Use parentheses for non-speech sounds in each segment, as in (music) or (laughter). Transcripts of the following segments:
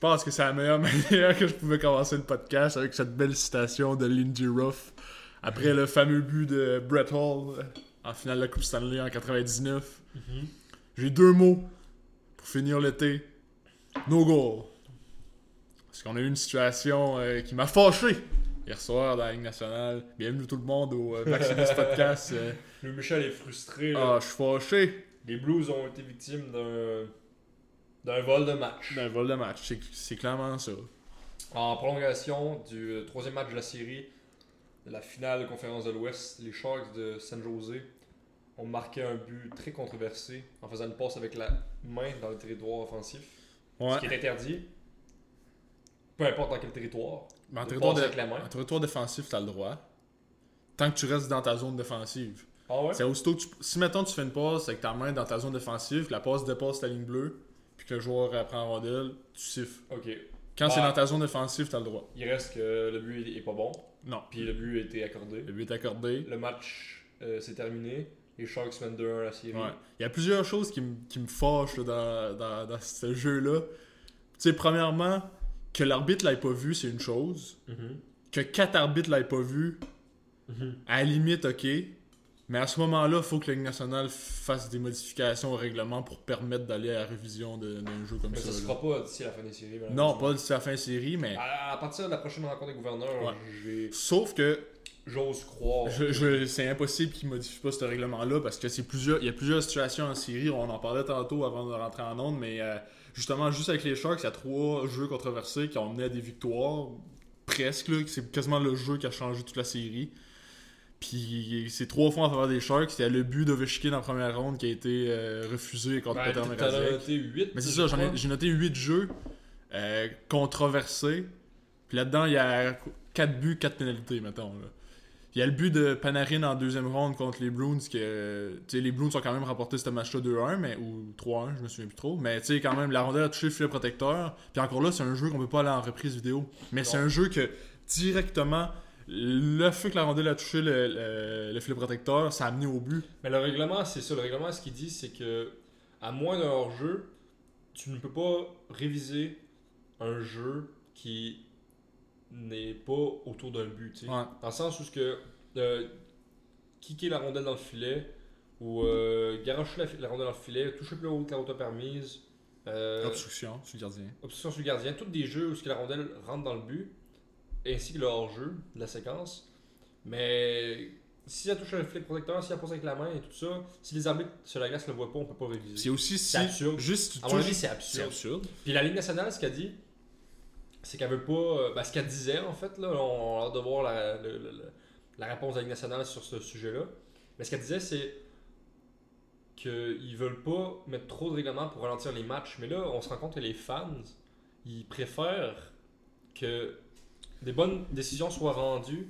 pense que c'est la meilleure (laughs) manière que je pouvais commencer le podcast avec cette belle citation de Lindy Ruff après le fameux but de Brett Hall en finale de la Coupe Stanley en 99. J'ai deux mots pour finir l'été. No goal. Parce qu'on a eu une situation euh, qui m'a fâché hier soir dans la Ligue nationale. Bienvenue tout le monde au euh, Maximus Podcast. euh. (laughs) Le Michel est frustré. là. Ah, je suis fâché Les Blues ont été victimes d'un d'un vol de match. d'un vol de match. C'est- clairement ça. En prolongation du euh, troisième match de la série, de la finale de conférence de l'Ouest, les Sharks de San Jose ont marqué un but très controversé en faisant une passe avec la main dans le territoire offensif, Ouais. ce qui est interdit. Peu importe dans quel territoire. Mais en territoire, de- avec la main. en territoire défensif, t'as le droit. Tant que tu restes dans ta zone défensive. Ah ouais? C'est aussitôt que tu- Si mettons tu fais une passe avec ta main dans ta zone défensive, la passe dépasse ta ligne bleue, que le joueur prend rondelle, tu siffles. Ok. Quand Bah. c'est dans ta zone défensive, t'as le droit. Il reste que le but est pas bon, Non. puis le but a été accordé. Le but est accordé. Le match euh, s'est terminé. Les Sharks mènent 2-1 à la série. Ouais. Il y a plusieurs choses qui, me- qui me fâchent là, dans, dans, dans ce jeu-là. Tu sais, premièrement, que l'arbitre l'ait pas vu, c'est une chose. Mhm. Que quatre arbitres l'aient pas vu, Mhm. à la limite, ok. Mais à ce moment-là, il faut que la Ligue nationale fasse des modifications au règlement pour permettre d'aller à la révision d'un jeu comme Mais ça. ça se là. fera pas d'ici la fin des séries. Non, pas d'ici la fin de série, mais. À, à partir de la prochaine rencontre des gouverneurs, Ouais. j'ai- Sauf que j'ose croire. je, je- c'est impossible qu'ils modifient pas ce règlement-là parce que c'est plusieurs. Il y a plusieurs situations en série. On en parlait tantôt avant de rentrer en onde, mais euh, justement, juste avec les Sharks, il y a trois jeux controversés qui ont mené à des victoires. Presque. C'est quasiment le jeu qui a changé toute la série. Puis c'est trois fois en faveur des Sharks. Il y a le but d'Ovechkin en première ronde qui a été euh, refusé contre Ben, Peter noté 8. Mais c'est ça, j'en ai- j'ai noté 8 jeux euh, controversés. Puis là-dedans, il y a 4 buts, 4 pénalités, mettons. là. Il y a le but de Panarin en deuxième ronde contre les Bruins. Que, les Bruins ont quand même remporté ce match-là 2-1, mais, ou 3-1, je me souviens plus trop. Mais tu sais, quand même, la rondelle a touché le filet protecteur. Puis encore là, c'est un jeu qu'on peut pas aller en reprise vidéo. Mais c'est un jeu que directement, le fait que la rondelle a touché le, le- le filet protecteur, ça a amené au but. Mais le règlement, c'est ça. Le règlement, ce qu'il dit, c'est que à moins d'un hors-jeu, tu ne peux pas réviser un jeu qui n'est pas autour d'un but. tu sais. Ouais. Dans le sens où ce que euh, kicker la rondelle dans le filet ou euh, garocher la, la rondelle dans le filet, toucher plus haut que la hauteur permise, euh, Obstruction sur le gardien. obstruction sur le gardien, tous des jeux où ce que la rondelle rentre dans le but, ainsi que le hors-jeu de la séquence. Mais si elle touche un filet protecteur, si elle passe avec la main et tout ça, si les arbitres sur la glace ne le voient pas, on peut pas réviser. C'est aussi si. C'est absurde. Juste, tu À mon avis, c'est absurde. absurde. Puis la Ligue nationale, ce qu'elle dit, c'est qu'elle veut pas. euh, ben, ce qu'elle disait, en fait, là, on a hâte de voir la, le- le- le- la réponse de la Ligue nationale sur ce sujet-là. Mais ce qu'elle disait, c'est qu'ils veulent pas mettre trop de règlements pour ralentir les matchs. Mais là, on se rend compte que les fans, ils préfèrent que des bonnes décisions soient rendues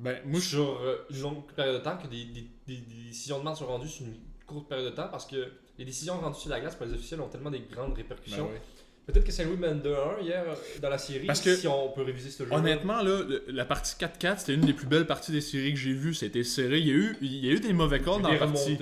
Ben, moi, sur euh, une longue période de temps, que des, des- des- des décisions de match soient rendues sur une courte période de temps, parce que les décisions rendues sur la glace par les officiels ont tellement des grandes répercussions. Ben. Peut-être que Saint-Louis mène 2-1 hier euh, dans la série, Parce que- si on peut réviser ce jeu. Honnêtement, là, la partie 4-4, c'était une des plus belles parties des séries que j'ai vues. C'était serré. Il y, a eu, il y a eu des mauvais calls dans la partie.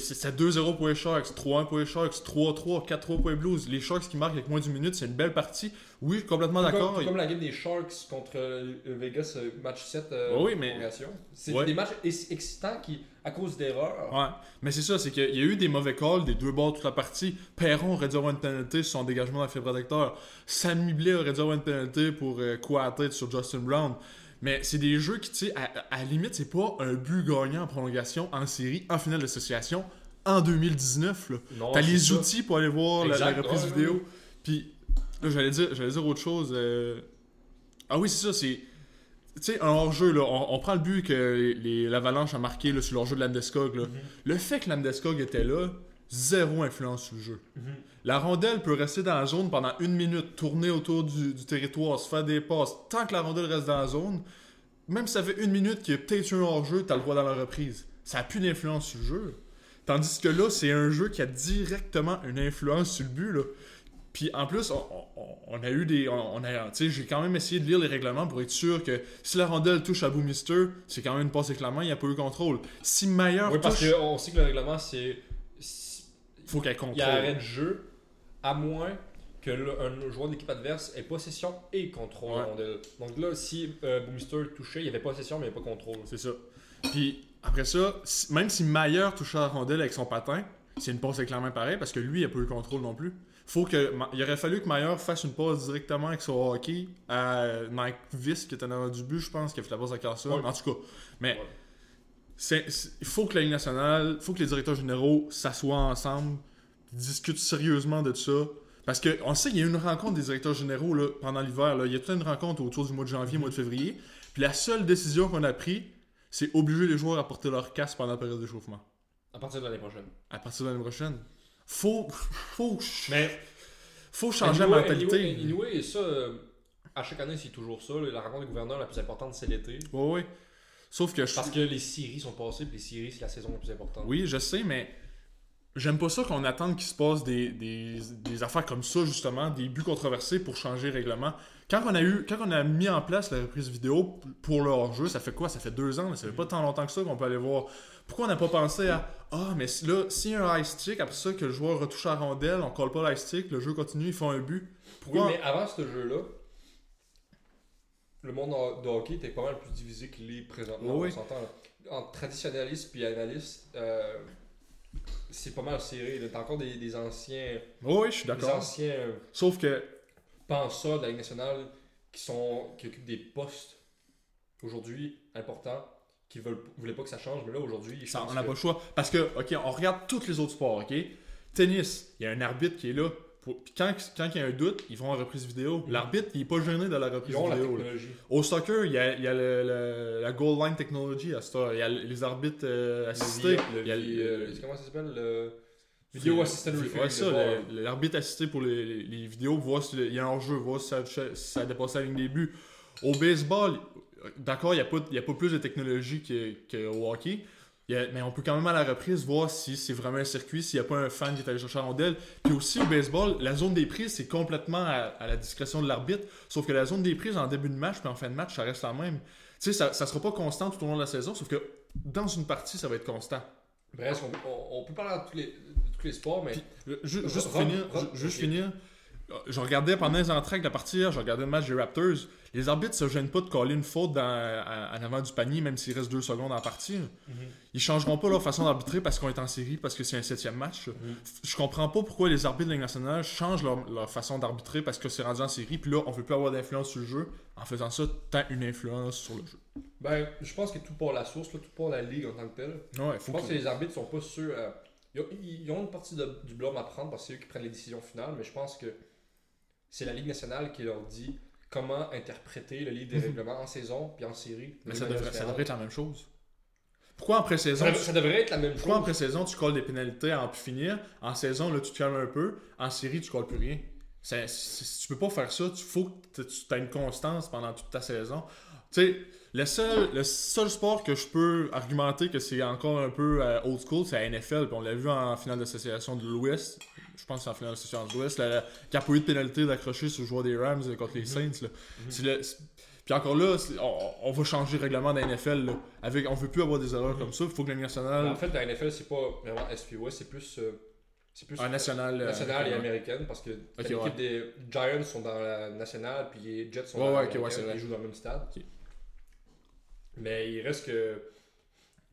C'était 2-0 pour les Sharks, 3-1 pour les Sharks, 3-3, 4-3 pour les Blues. Les Sharks qui marquent avec moins d'une minute, c'est une belle partie. Oui, complètement d'accord. Comme, comme la game des Sharks contre euh, Vegas, euh, match 7 euh, Oui, mais- prolongation. C'est Ouais. des matchs ex- excitants qui, à cause d'erreurs, Ouais, mais c'est ça, c'est qu'il y a eu des mauvais calls des deux bords toute la partie. Perron aurait dû avoir une pénalité sur son dégagement dans le filet protecteur. Sammy Blais aurait dû avoir une pénalité pour euh, quoi à tête sur Justin Brown. Mais c'est des jeux qui, tu sais, à, à la limite, c'est pas un but gagnant en prolongation, en série, en finale d'association, en 2019. Là. non, T'as les ça. outils pour aller voir la, la reprise ouais, vidéo. Puis, j'allais dire, j'allais dire autre chose. euh, Ah oui, c'est ça, c'est. Tu sais, un hors-jeu, là, on, on prend le but que l'Avalanche a marqué là, sur leur jeu de Landeskog. Là. Mhm. Le fait que Landeskog était là, zéro influence sur le jeu. Mhm. La rondelle peut rester dans la zone pendant une minute, tourner autour du, du territoire, se faire des passes. Tant que la rondelle reste dans la zone, même si ça fait une minute qu'il y a peut-être eu un hors-jeu, t'as le droit dans la reprise. Ça n'a plus d'influence sur le jeu. Tandis que là, c'est un jeu qui a directement une influence sur le but. Là. Puis en plus, on, on- on a eu des. On, a, tu sais, j'ai quand même essayé de lire les règlements pour être sûr que si la rondelle touche à Boomister, c'est quand même une passe avec la main, il n'y a pas eu contrôle. Si Meilleur Oui, parce touche, qu'on sait que le règlement, c'est. faut qu'elle Il contrôle. y a arrêt de jeu, à moins que le- un joueur de l'équipe adverse ait possession et contrôle Ouais. la rondelle. Donc là, si euh, Boomister touchait, il y avait possession, mais il n'y avait pas contrôle. C'est ça. Puis après ça, si- même si Mayer touchait la rondelle avec son patin, c'est une passe avec la main pareil parce que lui, il a pas eu le contrôle non plus. Faut que, il aurait fallu que Mayer fasse une passe directement avec son hockey à Mike Viss qui était en avant du but, je pense, qui a fait la passe à Carson. Ouais. En tout cas, mais Ouais. c'est- c'est- il faut que la Ligue nationale, il faut que les directeurs généraux s'assoient ensemble, discutent sérieusement de ça. Parce que on sait qu'il y a eu une rencontre des directeurs généraux là, pendant l'hiver. là. Il y a toute une rencontre autour du mois de janvier, mois de février. Puis la seule décision qu'on a prise, c'est obliger les joueurs à porter leur casque pendant la période d'échauffement. À partir de l'année prochaine. À partir de l'année prochaine. Faut, faut, Mais faut changer la mentalité. Anyway, anyway, et ça, euh, à chaque année, c'est toujours ça. La rencontre des gouverneurs la plus importante, c'est l'été. Ouais, ouais. Sauf que je Parce que les séries sont passées, puis les séries, c'est la saison la plus importante. Oui, je sais, mais j'aime pas ça qu'on attende qu'il se passe des, des, des affaires comme ça, justement, des buts controversés pour changer le règlement. Quand on a eu, quand on a mis en place la reprise vidéo pour le hors-jeu, ça fait quoi? Ça fait deux ans, là, ça fait pas tant longtemps que ça qu'on peut aller voir. Pourquoi on n'a pas pensé à Ah, mais là, s'il y a un high stick, après ça, que le joueur retouche la rondelle, on colle pas le high stick, le jeu continue, ils font un but. Oui, mais avant ce jeu-là, le monde de hockey était pas mal plus divisé qu'il est présentement. Oui, on s'entend. Entre traditionnalistes puis analystes, euh, c'est pas mal serré. T'as encore des, des anciens, Oui, je suis des d'accord. anciens euh, Sauf que penseurs de la Ligue nationale qui, sont, qui occupent des postes aujourd'hui importants qui veulent, voulaient pas que ça change, mais là aujourd'hui, Ça, on n'a que- pas le choix. Parce que, OK, on regarde tous les autres sports, OK? Tennis, il y a un arbitre qui est là. Pour- quand, quand il y a un doute, ils vont en reprise vidéo. Mhm. L'arbitre, il est pas gêné de la reprise ils ont la vidéo. Au soccer, il y a, il y a le- le- la goal line technology à heure. Il y a les arbitres euh, assistés. le Il y a euh, comment ça s'appelle le Video Assistant Referee. Ouais, ça, l'arbitre assisté pour les, les- les vidéos, voir s'il y a un hors-jeu, voir si ça, ça dépasse la ligne des buts. Au baseball, d'accord, il n'y a, pas- y a pas plus de technologie que- qu'au hockey. A- mais on peut quand même à la reprise voir si c'est vraiment un circuit, s'il n'y a pas un fan qui est allé chercher la rondelle. Puis aussi au baseball, la zone des prises, c'est complètement à, à la discrétion de l'arbitre. Sauf que la zone des prises en début de match puis en fin de match, ça reste la même. Tu sais, ça ne sera pas constant tout au long de la saison, sauf que dans une partie, ça va être constant. Bref, on, on- on peut parler de tous les, tous les sports, mais Puis, ju- juste finir, ju- juste finir. euh, Je regardais pendant les entrées de la partie je regardais le match des Raptors. Les arbitres se gênent pas de coller une faute dans, à- en avant du panier, même s'il reste deux secondes en partie. Ils changeront pas leur façon d'arbitrer parce qu'on est en série, parce que c'est un septième match. Je comprends pas pourquoi les arbitres de la nationale changent leur, leur façon d'arbitrer parce que c'est rendu en série, puis là, on veut plus avoir d'influence sur le jeu. En faisant ça, tant une influence sur le jeu. ben, je pense que tout part la source, là, tout part la ligue en tant que telle. Ouais, Je pense que- que les arbitres sont pas sûrs. Ils, ont, une partie de- du blâme à prendre parce que c'est eux qui prennent les décisions finales, mais je pense que c'est la Ligue nationale qui leur dit comment interpréter le livre des règlements en saison puis en série. Mais ça devrait, ça différente. devrait être la même chose. Pourquoi en pré-saison, Ça, devrait- ça devrait être la même Pourquoi en pré-saison, tu colles des pénalités à en plus finir? En saison, là, tu te calmes un peu. En série, tu colles plus rien. Ça- c'est- tu peux pas faire ça. Il faut que tu aies une constance pendant toute ta saison. Tu sais, le seul, le seul sport que je peux argumenter que c'est encore un peu euh, old school, c'est la NFL. Puis on l'a vu en finale d'association de l'Ouest. Je pense que c'est en finale d'association de l'Ouest. la- Qui a pas eu de pénalité d'accrocher sur le joueur des Rams euh, contre les Saints. là. C'est le- c'est- puis encore là, on, on va changer le règlement de la NFL. Là. Avec, on veut plus avoir des erreurs comme ça. Il faut que la nationale. En fait, la NFL, c'est pas vraiment SPOS, c'est plus. euh, c'est plus Un national. et américaine parce que Ok, l'équipe ouais. des Giants sont dans la nationale puis les Jets sont Ouais, dans la ouais, vrai. ils jouent dans le même stade. Mais il reste que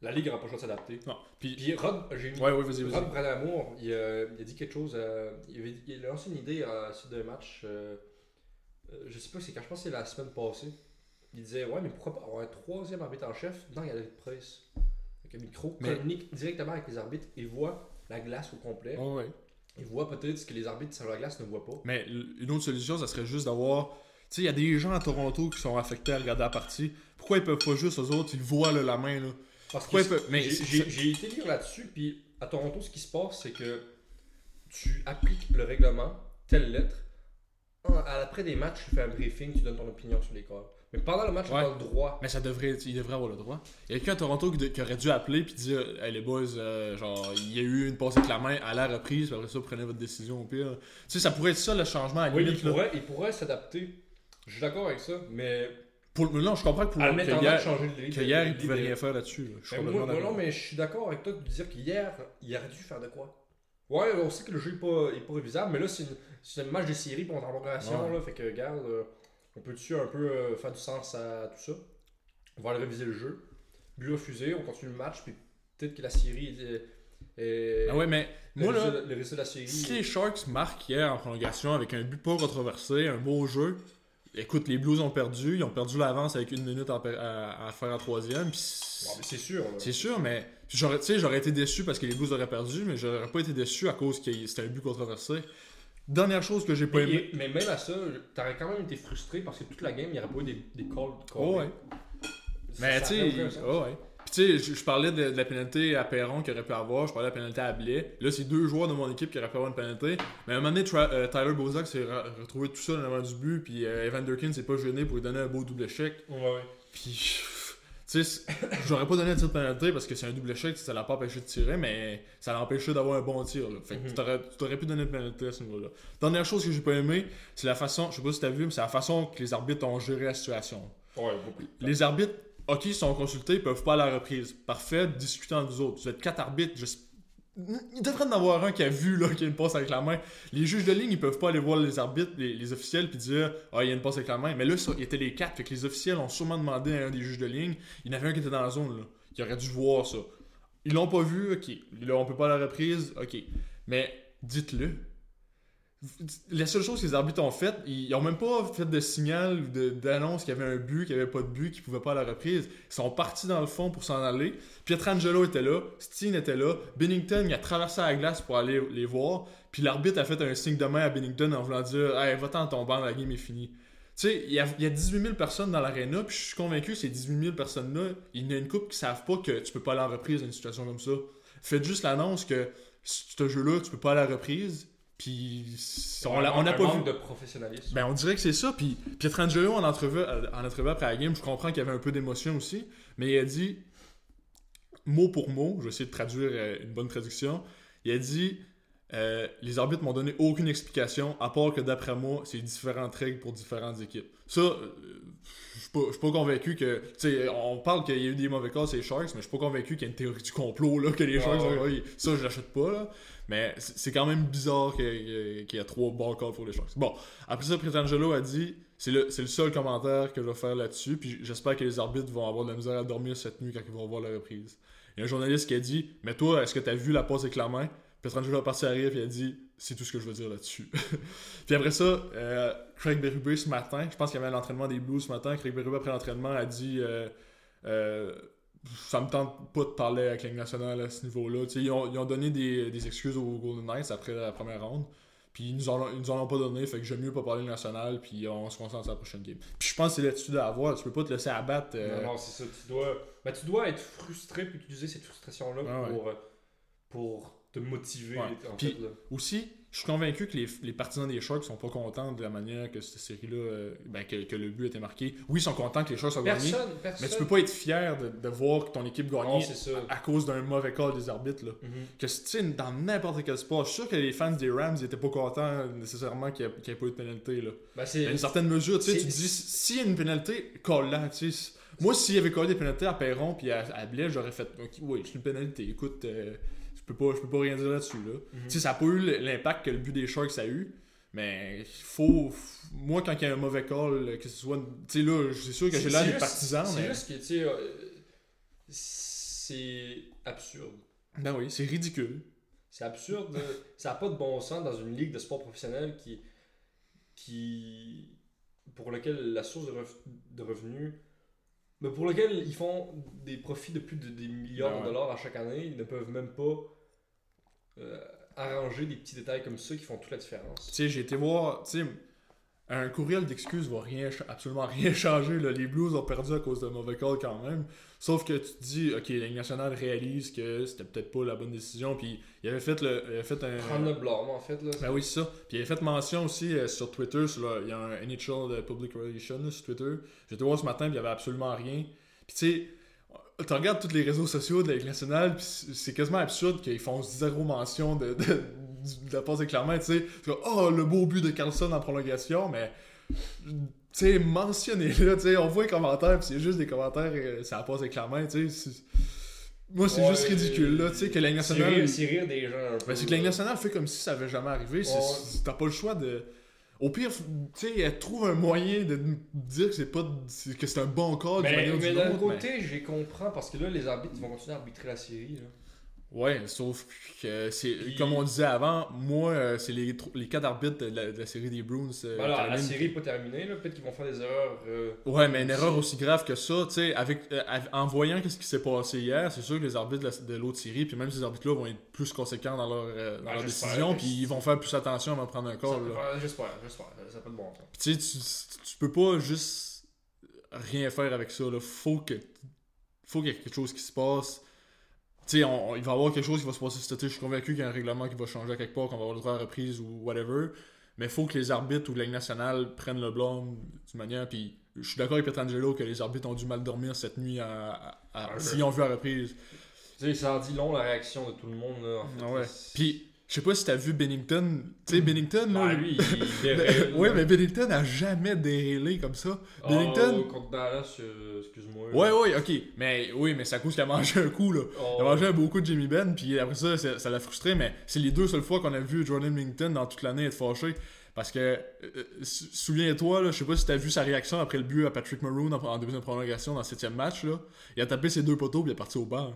la ligue n'aura pas le choix de s'adapter. Non. Puis, Puis Rod, j'ai ouais, ouais, vas-y, vas-y. Rod Bradamour, il, a- il a dit quelque chose. euh, il, avait, il a lancé une idée à la suite d'un match. euh, euh, je sais pas, c'est quand je pense que c'est la semaine passée. Il disait Ouais, mais pourquoi pas avoir un troisième arbitre en chef? Dans la galerie de presse Avec un micro, Mais- communique directement avec les arbitres et voit la glace au complet. Ouais. Il voit peut-être ce que les arbitres sur la glace ne voient pas. Mais une autre solution, ça serait juste d'avoir. Tu sais, il y a des gens à Toronto qui sont affectés à regarder la partie. Pourquoi ils peuvent pas juste, eux autres, ils voient là, la main, là? Parce Pourquoi que ils peuvent- mais j'ai- été lire là-dessus, puis à Toronto, ce qui se passe, c'est que tu appliques le règlement, telle lettre. Après des matchs, tu fais un briefing, tu donnes ton opinion sur les corps. Mais pendant le match, tu Ouais. as le droit. Mais ça devrait, il devrait avoir le droit. Il y a quelqu'un à Toronto qui, de- qui aurait dû appeler puis dire Hey les boys, euh, genre, il y a eu une passe avec la main à la reprise, puis après ça, prenez votre décision au pire. Tu sais, ça pourrait être ça le changement à la Oui, limite, il là. pourrait, il pourrait s'adapter. Je suis d'accord avec ça, mais Pour, non, je comprends que pour à le que hier, changer de que hier, il pouvait rien faire là-dessus. là. Je moi, moi, non, mais je suis d'accord avec toi de dire qu'hier, il aurait dû faire de quoi Ouais, on sait que le jeu est pas, est pas révisable, mais là, c'est une- c'est un match de série, est en prolongation, Ouais. là, fait que, regarde, euh, on peut-tu un peu euh, faire du sens à tout ça? On va aller réviser le jeu. But refusé, on continue le match, puis peut-être que la série est. est- Ah ouais, mais moi, là, le résultat de la série. si les Sharks marquent hier en prolongation avec un but pas controversé, un beau jeu, écoute, les Blues ont perdu, ils ont perdu l'avance avec une minute à, à- à faire en troisième, Bon, c'est sûr. c'est sûr, mais j'aurais, tu sais, j'aurais été déçu parce que les Blues auraient perdu, mais j'aurais pas été déçu à cause que c'était un but controversé. Dernière chose que j'ai pas aimé. mais même à ça, t'aurais quand même été frustré parce que toute la game, il n'y aurait pas eu des, des calls. calls. Oh, ouais. Mais tu sais, oh, ouais. Puis tu sais, je, parlais de, de la pénalité à Perron qu'il aurait pu avoir, je parlais de la pénalité à Blais. Là, c'est deux joueurs de mon équipe qui auraient pu avoir une pénalité. Mais à un moment donné, Tra- euh, Tyler Bozak s'est re- retrouvé tout seul en avant du but, puis euh, Evan Durkin s'est pas gêné pour lui donner un beau double échec. Ouais, ouais. Puis, tu sais, j'aurais pas donné un tir de pénalité parce que c'est un double échec, ça l'a pas empêché de tirer, mais ça l'a empêché d'avoir un bon tir. Là. Fait que Mhm. tu t'aurais pu donner une pénalité à ce niveau-là. Dernière chose que j'ai pas aimé, c'est la façon, je sais pas si t'as vu, mais c'est la façon que les arbitres ont géré la situation. Ouais, beaucoup. Les arbitres, ok, ils sont consultés, ils peuvent pas à la reprise. Parfait, discutez entre vous autres. Vous êtes quatre arbitres, je... il devrait en avoir un qui a vu là, qu'il y a une passe avec la main. Les juges de ligne, ils peuvent pas aller voir les arbitres, les, officiels, puis dire Ah, il y a une passe avec la main. Mais là, ça, il était les quatre, fait que les officiels ont sûrement demandé à un des juges de ligne. Il y en avait un qui était dans la zone, là, qui aurait dû voir ça. Ils l'ont pas vu, ok. Là, on peut pas à la reprise, ok. Mais dites-le. La seule chose que les arbitres ont faite, ils ont même pas fait de signal ou d'annonce qu'il y avait un but, qu'il y avait pas de but, qu'ils pouvaient pas à la reprise. Ils sont partis dans le fond pour s'en aller. Pietrangelo était là, Steen était là, Bennington il a traversé la glace pour aller les voir. Puis l'arbitre a fait un signe de main à Bennington en voulant dire Hey, va-t'en ton banc, la game est finie. Tu sais, il y, a, il y a 18 000 personnes dans l'aréna, puis je suis convaincu que ces 18 000 personnes-là, il y en a une couple qui savent pas que tu peux pas aller en reprise dans une situation comme ça. Faites juste l'annonce que ce jeu-là, tu peux pas aller à la reprise, puis on n'a pas vu. de professionnalisme. Ben, on dirait que c'est ça. Puis Pietrangelo, en entrevue, en entrevue après la game, je comprends qu'il y avait un peu d'émotion aussi. Mais il a dit, mot pour mot, je vais essayer de traduire euh, une bonne traduction. Il a dit euh, Les arbitres m'ont donné aucune explication, à part que d'après moi, c'est différentes règles pour différentes équipes. Ça, euh, je suis pas, je suis pas convaincu que. Tu sais, on parle qu'il y a eu des mauvais calls, c'est les Sharks, mais je suis pas convaincu qu'il y a une théorie du complot, là, que les Sharks ont- ouais. Ça, je l'achète pas, là. Mais c'est quand même bizarre qu'il y a trois bons calls pour les Sharks. Bon, après ça, Pietrangelo a dit c'est le, le seul commentaire que je vais faire là-dessus, puis j'espère que les arbitres vont avoir de la misère à dormir cette nuit quand ils vont voir la reprise. Il y a un journaliste qui a dit Mais toi, est-ce que tu as vu la passe avec la main Pietrangelo est parti arrière et il a dit C'est tout ce que je veux dire là-dessus. (laughs) puis après ça, euh, Craig Berube ce matin, je pense qu'il y avait un entraînement des Blues ce matin. Craig Berube après l'entraînement a dit euh, euh, Ça me tente pas de parler avec la Ligue nationale à ce niveau-là. Ils ont, ils ont donné des, des excuses aux Golden Knights après la première ronde. Puis ils nous en, ils nous en ont pas donné, fait que j'aime mieux pas parler national, puis on se concentre sur la prochaine game. Puis je pense que c'est l'attitude à avoir, tu peux pas te laisser abattre. euh, Non, non, c'est ça. Tu dois, ben, tu dois être frustré puis utiliser cette frustration-là Ah pour, euh, pour te motiver. Ouais. En Puis- fait, là. Aussi, je suis convaincu que les, les partisans des Sharks sont pas contents de la manière que cette série-là, euh, ben, que, que le but été marqué. Oui, ils sont contents que les Sharks soient gagnés, Personne, personne. mais tu peux pas être fier de, de voir que ton équipe ça. à cause d'un mauvais call des arbitres. Là. Mhm. Que tu sais, dans n'importe quel sport, je suis sûr que les fans des Rams étaient pas contents nécessairement qu'il n'y ait, pas eu de pénalité. Là. Ben, À une certaine mesure, tu sais, tu te dis, s'il y a une pénalité, tu sais. Moi, s'il y avait collé des pénalités à Perron puis à, à Blais, j'aurais fait, oui, c'est une pénalité, écoute, euh, peux pas, je peux pas rien dire là-dessus, là. Tu sais, ça a pas eu l'impact que le but des Sharks a eu, mais il faut, moi, quand il y a un mauvais call, que ce soit, tu sais, là, c'est sûr que j'ai l'air des partisans, C'est mais... juste que, tu sais, euh, c'est absurde. Ben oui, c'est ridicule. C'est absurde. ça n'a pas de bon sens dans une ligue de sport professionnel qui. qui pour lequel la source de, rev- de revenus. Mais pour lequel ils font des profits de plus de des milliards Ben ouais. de dollars à chaque année, ils ne peuvent même pas euh, arranger des petits détails comme ça qui font toute la différence. Tu sais, j'ai été voir, tu sais, un courriel d'excuses va rien, absolument rien (laughs) changer. Là. Les Blues ont perdu à cause d'un mauvais call quand même. Sauf que tu te dis, ok, la nationale réalise que c'était peut-être pas la bonne décision. Puis il avait fait, le, il avait fait un. Prendre le blâme, en fait. Là, Ben oui, c'est ça. Puis il avait fait mention aussi euh, sur Twitter, sur le- il y a un NHL de Public Relations sur Twitter. J'étais voir ce matin, puis il y avait absolument rien. Puis tu sais, tu regardes tous les réseaux sociaux de la Ligue nationale, c'est quasiment absurde qu'ils font zéro mention de, de, de la passe avec la main, tu sais. Oh, le beau but de Carlson en prolongation, mais. Tu sais, mentionnez-le, tu sais. On voit les commentaires, puis c'est juste des commentaires, euh, ça passe main, tu sais. Moi, c'est Ouais, juste ridicule, là, tu sais, que la Ligue C'est nationale. rire, c'est rire des gens un peu. Ben, c'est que la nationale fait comme si ça avait jamais arrivé. Ouais. T'as pas le choix de. Au pire, tu sais, elle trouve un moyen de dire que c'est pas que c'est un bon call d'une Mais, mais d'un côté, j'ai comprends parce que là, les arbitres vont continuer à arbitrer la série. Là. Ouais, sauf que c'est Puis- comme on disait avant, moi euh, c'est les, les quatre arbitres de la, de la série des Bruins. euh, Voilà, la série n'est pas terminée. Peut-être qu'ils vont faire des erreurs. euh, Ouais, mais une erreur aussi grave que ça, tu sais, avec euh, av- en voyant qu'est-ce qui s'est passé hier, c'est sûr que les arbitres de la- de l'autre série, puis même ces arbitres-là vont être plus conséquents dans leur, euh, dans Ouais, leur décision, puis ils vont faire plus attention avant de prendre un call. J'espère, j'espère. Ça pas de bon tu sais, tu, tu peux pas juste rien faire avec ça. Là. Faut que faut qu'il y ait quelque chose qui se passe. Tu sais, il va y avoir quelque chose qui va se passer cet été. Je suis convaincu qu'il y a un règlement qui va changer à quelque part, qu'on va avoir le droit à reprise ou whatever. Mais faut que les arbitres ou la Ligue nationale prennent le blâme d'une manière. Puis je suis d'accord avec Petrangelo que les arbitres ont dû mal dormir cette nuit à, à- à- s'ils ont vu la reprise. Tu sais, ça en dit long la réaction de tout le monde. Là, en fait. Ah ouais. Puis je sais pas si t'as vu Bennington. Tu sais, Bennington, là. Ah, lui, il (laughs) Ben, déraille, ouais, mais Bennington a jamais déraillé comme ça. Ah, Bennington- contre Dallas, euh, excuse-moi. Ouais, ouais, ok. Mais oui, mais à cause qu'il a mangé un coup, là. Oh, Il a mangé beaucoup de Jimmy Ben, puis après ça, ça ça l'a frustré, mais c'est les deux seules fois qu'on a vu Jordan Millington dans toute l'année être fâché. Parce que, euh, euh, sou- souviens-toi, je sais pas si t'as vu sa réaction après le but à Patrick Maroon en, en deuxième prolongation dans le septième match, là. Il a tapé ses deux poteaux, puis il est parti au banc.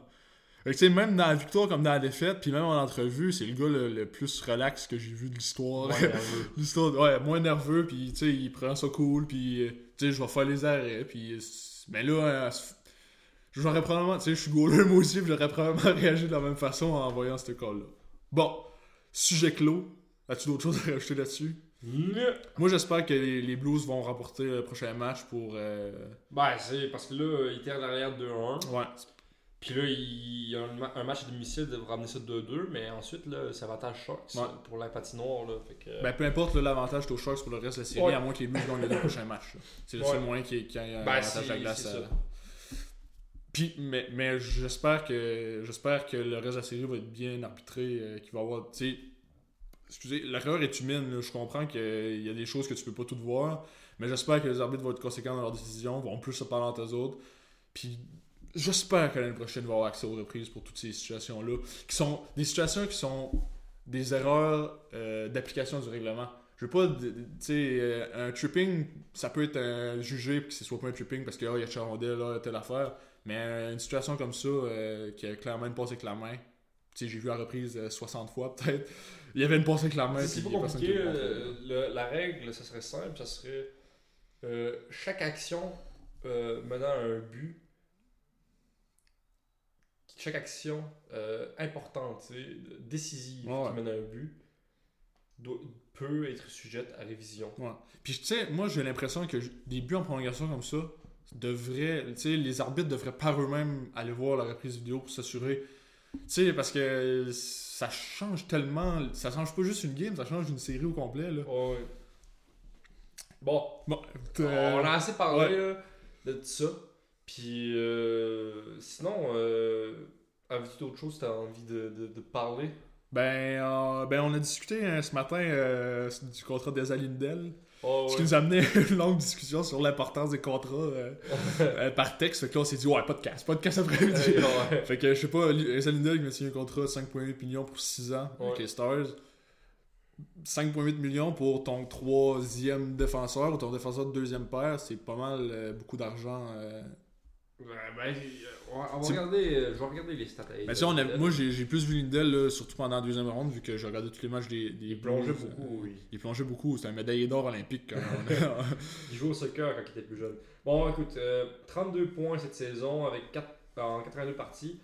Fait que, même dans la victoire comme dans la défaite, puis même en entrevue, c'est le gars le, le plus relax que j'ai vu de l'histoire. (laughs) L'histoire, ouais, moins nerveux, puis tu sais, il prend ça cool, puis euh, tu sais, je vais faire les arrêts, puis. euh, Mais là, euh, j'aurais probablement, tu sais, je suis goaler (laughs) moi aussi, j'aurais probablement (laughs) réagi de la même façon en voyant ce call-là. Bon, sujet clos. As-tu d'autres choses à rajouter là-dessus? Moi, j'espère que les, les Blues vont remporter le prochain match pour. euh, Ben, c'est parce que là, il était à l'arrière 2-1. Ouais. Puis là, il y a un, ma- un match à domicile de ramener ça 2-2. Mais ensuite, là, c'est avantage Ouais. pour la patinoire. Là, fait que, Ben, peu importe l'avantage est aux Sharks pour le reste de la série, Ouais. à moins que les Blues gagnent les deux prochains matchs. C'est le seul moyen qu'il y ait- un Ben, avantage à la glace. euh. Puis, mais, mais j'espère que j'espère que le reste de la série va être bien arbitré, euh, qu'il va y avoir, excusez, l'erreur est humaine, là. je comprends qu'il y a des choses que tu peux pas toutes voir, mais j'espère que les arbitres vont être conséquents dans leurs décisions, vont plus se parler entre eux autres, puis j'espère que l'année prochaine, il va y avoir accès aux reprises pour toutes ces situations-là, qui sont des situations qui sont des erreurs euh, d'application du règlement. Je veux pas, tu sais, euh, un tripping, ça peut être un jugé que ce soit pas un tripping parce qu'il y a Charondel, là, telle affaire. Mais une situation comme ça, euh, qui a clairement une passe avec la main, tu sais, j'ai vu la reprise euh, 60 fois (laughs) peut-être. Il y avait une passe avec la main. C'est pas compliqué. euh, le- la règle, ça serait simple. Ça serait chaque action menant à un but, chaque action euh, importante, décisive Ouais, qui mène à un but, doit- peut être sujette à révision. Ouais. Puis tu sais, moi j'ai l'impression que des buts en prolongation comme ça devraient, tu sais, les arbitres devraient par eux-mêmes aller voir la reprise vidéo pour s'assurer. Tu sais, parce que ça change tellement, ça change pas juste une game, ça change une série au complet là. Ouais. Bon, Bon, on euh, a assez parlé là, de tout ça. Puis euh, sinon, euh, as-tu d'autres choses que tu as envie de, de- de parler? Ben, euh, ben on a discuté hein, ce matin euh, du contrat des Lindell. Oh, Ce ouais. qui nous a amené à (laughs) une longue discussion sur l'importance des contrats (laughs) euh, par texte. Fait que là, on s'est dit, ouais, podcast, podcast après-midi. Ouais. Fait que je sais pas, Esa Lindell il m'a signé un contrat de 5,8 millions pour 6 ans avec Ouais. les Stars. 5,8 millions pour ton troisième défenseur ou ton défenseur de deuxième paire, c'est pas mal beaucoup d'argent. Ouais, ben, euh, on va, on va C'est- regarder, euh, je vais regarder les stats. On a- moi j'ai j'ai plus vu Lindell, là, surtout pendant la deuxième ronde, vu que j'ai regardé tous les matchs des, des il plongeait Blues, beaucoup, euh, oui. Il plongeait beaucoup, c'est un médaillé d'or olympique quand même. (laughs) (laughs) Il jouait au soccer quand il était plus jeune. Bon, écoute, euh, 32 points cette saison avec 4, en 82 parties.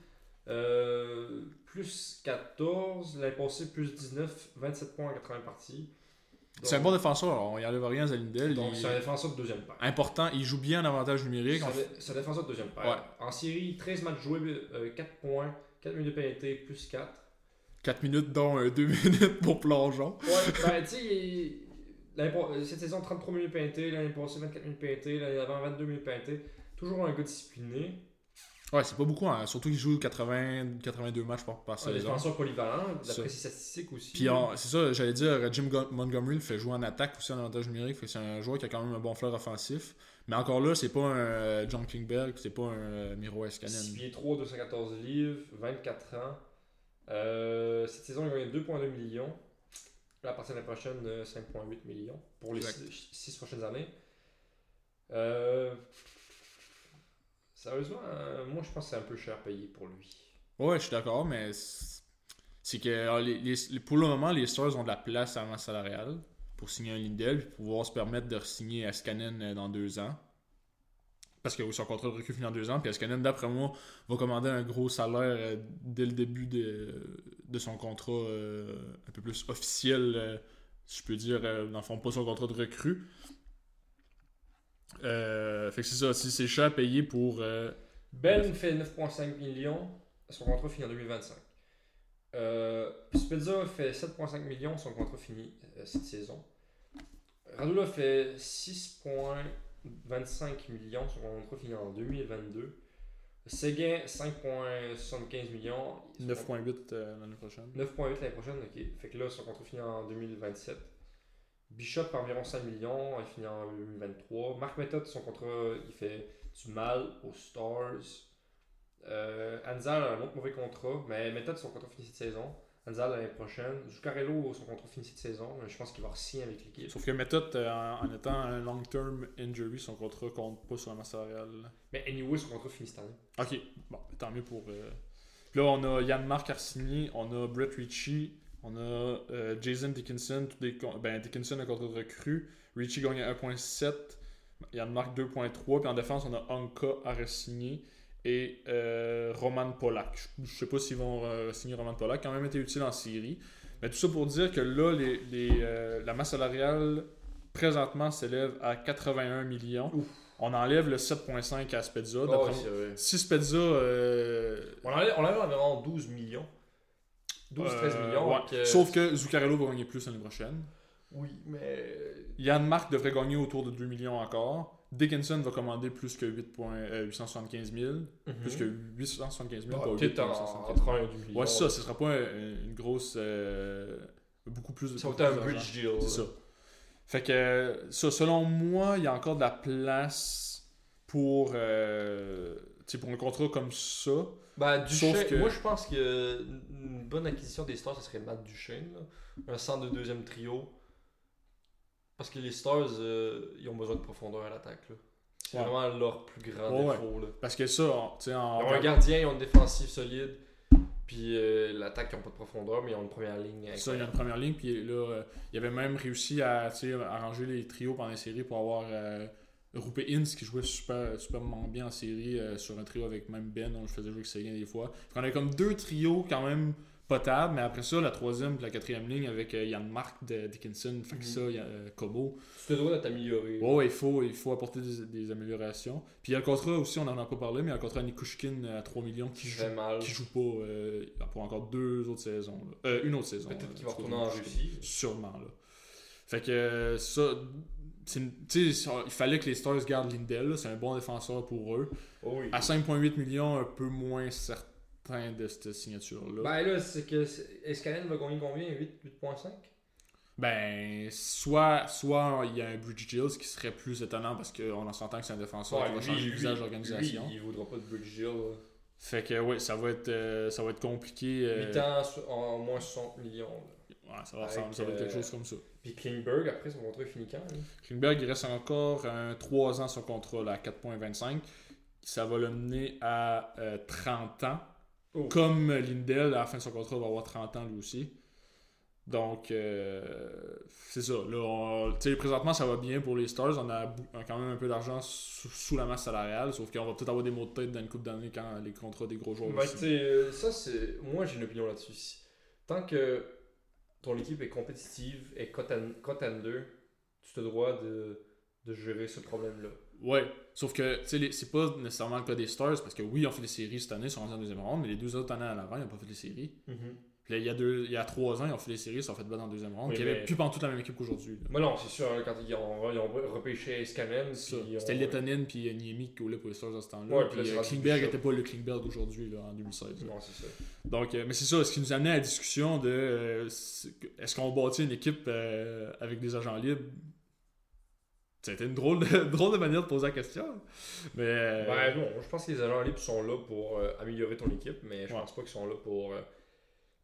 Euh, plus 14, l'année passée plus 19, 27 points en 80 parties. C'est un bon défenseur, on y enlève rien à Lindell. Donc, il- c'est un défenseur de deuxième paire. important, il joue bien en avantage numérique. C'est un, défenseur de deuxième paire. Ouais. En série, 13 matchs joués, euh, 4 points, 4 minutes de pénalité, plus 4. 4 minutes, dont 2 (laughs) minutes pour plongeon. Ouais, ben, tu sais, euh, cette saison, 33 minutes pénalité, l'année passée, 24 minutes pénalité, l'année d'avant, 22 minutes pénalité. Toujours un gars discipliné. Ouais, c'est pas beaucoup, hein. surtout qu'il joue 80, 82 matchs par, par saison. défenseur polyvalent, Ça. d'après ses statistiques aussi. Puis c'est ça, j'allais dire, Jim Go- Montgomery le fait jouer en attaque aussi en avantage numérique, fait c'est un joueur qui a quand même un bon fleur offensif. Mais encore là, c'est pas un euh, John Klingberg, c'est pas un euh, Miro 6 Escanen. pieds 3, 214 livres, 24 ans. Euh, cette saison, il a gagné 2,2 millions. À partir de l'année prochaine, euh, 5,8 millions pour les Exact. 6 prochaines années. Euh, sérieusement, euh, moi je pense que c'est un peu cher payé pour lui. Ouais, je suis d'accord, mais c'est que les- pour le moment, les Stars ont de la place à la salariale pour signer un Lindell puis pouvoir se permettre de signer Askanen euh, dans deux ans. Parce que son contrat de recrue finit en deux ans, puis Askanen, d'après moi, va commander un gros salaire euh, dès le début de, de son contrat un peu plus officiel, si je peux dire, dans le fond, pas son contrat de recrue. Euh, fait que c'est ça, si c'est cher à payer pour. euh, Ben fait 9,5 millions, son contrat finit en 2025. Euh, Spezza fait 7,5 millions, son contrat finit euh, cette saison. Radula fait 6,25 millions, son contrat finit en 2022. Seguin, 5,75 millions. son 9.8 euh, l'année prochaine. 9,8 l'année prochaine, ok. Fait que là, son contrat finit en 2027. Bishop, environ 5 millions, il finit en 2023. Marc Method, son contrat, il fait du mal aux Stars. Euh, Anzal a un autre mauvais contrat, mais Method, son contrat finit cette saison. Anzal l'année prochaine. Zuccarello, son contrat finit cette saison. Je pense qu'il va signer avec l'équipe. Sauf que Method, euh, en, en étant un long-term injury, son contrat compte pas sur la masse salariale. Mais anyway, son contrat finit cette année. Ok, bon, tant mieux pour. euh, Puis là, on a Yann Marc Arsigny, on a Brett Ritchie, on a euh, Jason Dickinson, tous des con- ben, Dickinson un contrat de recrue, Ritchie gagne à 1.7, Yann Marc 2.3, puis en défense, on a Anka à re-signer et euh, Roman Polak. Je, je sais pas s'ils vont euh, signer Roman Polak, quand même été utile en série. Mais tout ça pour dire que là, les, les, euh, la masse salariale présentement s'élève à 81 millions. Ouf. On enlève le 7.5 à Spezza. Oh, si Spezza. On enlève, on enlève environ 12 millions. 12-13 euh, millions. ouais. donc, euh, Sauf que Zuccarello va gagner plus l'année prochaine. Oui, mais. Yann Marc devrait gagner autour de 2 millions encore. Dickinson va commander plus que 8 points- euh, 875 000. Plus que 875 000. Bah, pas Peut-être en, 875 en 000. 30 du million. Ouais, c'est ça. Ce sera pas un- une grosse. euh, beaucoup plus de Ça va un bridge deal. C'est ça. Fait que, ça, selon moi, il y a encore de la place pour, euh, tu sais, pour un contrat comme ça. Ben, Duchesne, que- moi je pense que une bonne acquisition des Stars, ce serait Matt Duchesne. là. Un centre de deuxième trio. Parce que les Stars, euh, ils ont besoin de profondeur à l'attaque. là. C'est Ouais. vraiment leur plus grand Ouais, défaut. Là. Parce que ça, on- tu sais, en. Ils ont un gardien, ils ont une défensive solide. Puis euh, l'attaque, ils n'ont pas de profondeur, mais ils ont une première ligne. Ça, il y a une première ligne, puis là, euh, il avait même réussi à tu sais, arranger les trios pendant les séries pour avoir euh, Rupe Ince qui jouait super, superment bien en série euh, sur un trio avec même Ben, dont je faisais jouer avec Seguin des fois. Fait qu'on avait comme deux trios quand même potables, mais après ça, la troisième et la quatrième ligne avec euh, Yann Mark de Dickinson, fait que Mhm. ça, euh, Como. Tu te dois d'être amélioré. Ouais, il faut, il faut apporter des, des améliorations. Puis il y a le contrat aussi, on en a pas parlé, mais il y a le contrat à Nikushkin à 3 millions qui joue, mal. qui joue pas euh, pour encore deux autres saisons. Euh, une autre saison. Peut-être qu'il va retourner en de. Russie. Sûrement, là. Fait que ça. Une- il fallait que les Stars gardent Lindell, là, c'est un bon défenseur pour eux. Oh oui. À 5,8 millions, un peu moins certain de cette signature-là. Ben là, c'est que Escalène va gagner combien? 8, 8.5 Ben, soit, soit il y a un Bridge Gilles qui serait plus étonnant parce qu'on en s'entend que c'est un défenseur qui va changer le visage de l'organisation. Lui, il voudra pas de Bridge Deal. Fait que, ouais, ça va être, euh, ça va être compliqué. euh, 8 ans so- en moins 60 millions. là. Ouais, ça va ressembler, ça va être quelque euh, chose comme ça. Puis Klingberg, après, son contrat est fini quand? Klingberg, il reste encore un 3 ans sur contrat là, à 4,25. Ça va le mener à euh, 30 ans. Oh. Comme Lindell, à la fin de son contrat, va avoir 30 ans lui aussi. Donc, euh, c'est ça. Là, on- tu sais, présentement, ça va bien pour les Stars. On a, quand même un peu d'argent sous, sous la masse salariale. Sauf qu'on va peut-être avoir des mots de tête dans une couple d'années quand les contrats des gros joueurs Ben, aussi. euh, ça, c'est. Moi, j'ai une opinion là-dessus. Tant que ton équipe est compétitive et contender, tu te dois de, de gérer ce problème-là. Ouais, sauf que c'est pas nécessairement le cas des Stars parce que oui, ils ont fait les séries cette année, ils sont rendus en deuxième ronde, mais les deux autres années à l'avant, ils n'ont pas fait les séries. Puis là, il y a, deux, il y a trois ans, ils ont fait les séries, ils sont fait battre dans le deuxième. Oui, puis il n'y avait mais- plus pendant toute la même équipe qu'aujourd'hui. Moi, non, c'est sûr, quand ils ont, ils ont repêché ils ont- C'était Letonin puis Niemi qui roulaient pour les Stars à ce temps-là. Ouais, puis là, euh, Klingberg n'était pas le Klingberg d'aujourd'hui en 2016. là. Non, c'est ça. Donc, euh, mais c'est ça, ce qui nous amenait à la discussion de euh, est-ce qu'on bâtit une équipe euh, avec des agents libres? C'était une drôle de, (laughs) drôle de manière de poser la question. Mais. euh, Ben non, je pense que les agents libres sont là pour euh, améliorer ton équipe, mais je Ouais. pense pas qu'ils sont là pour,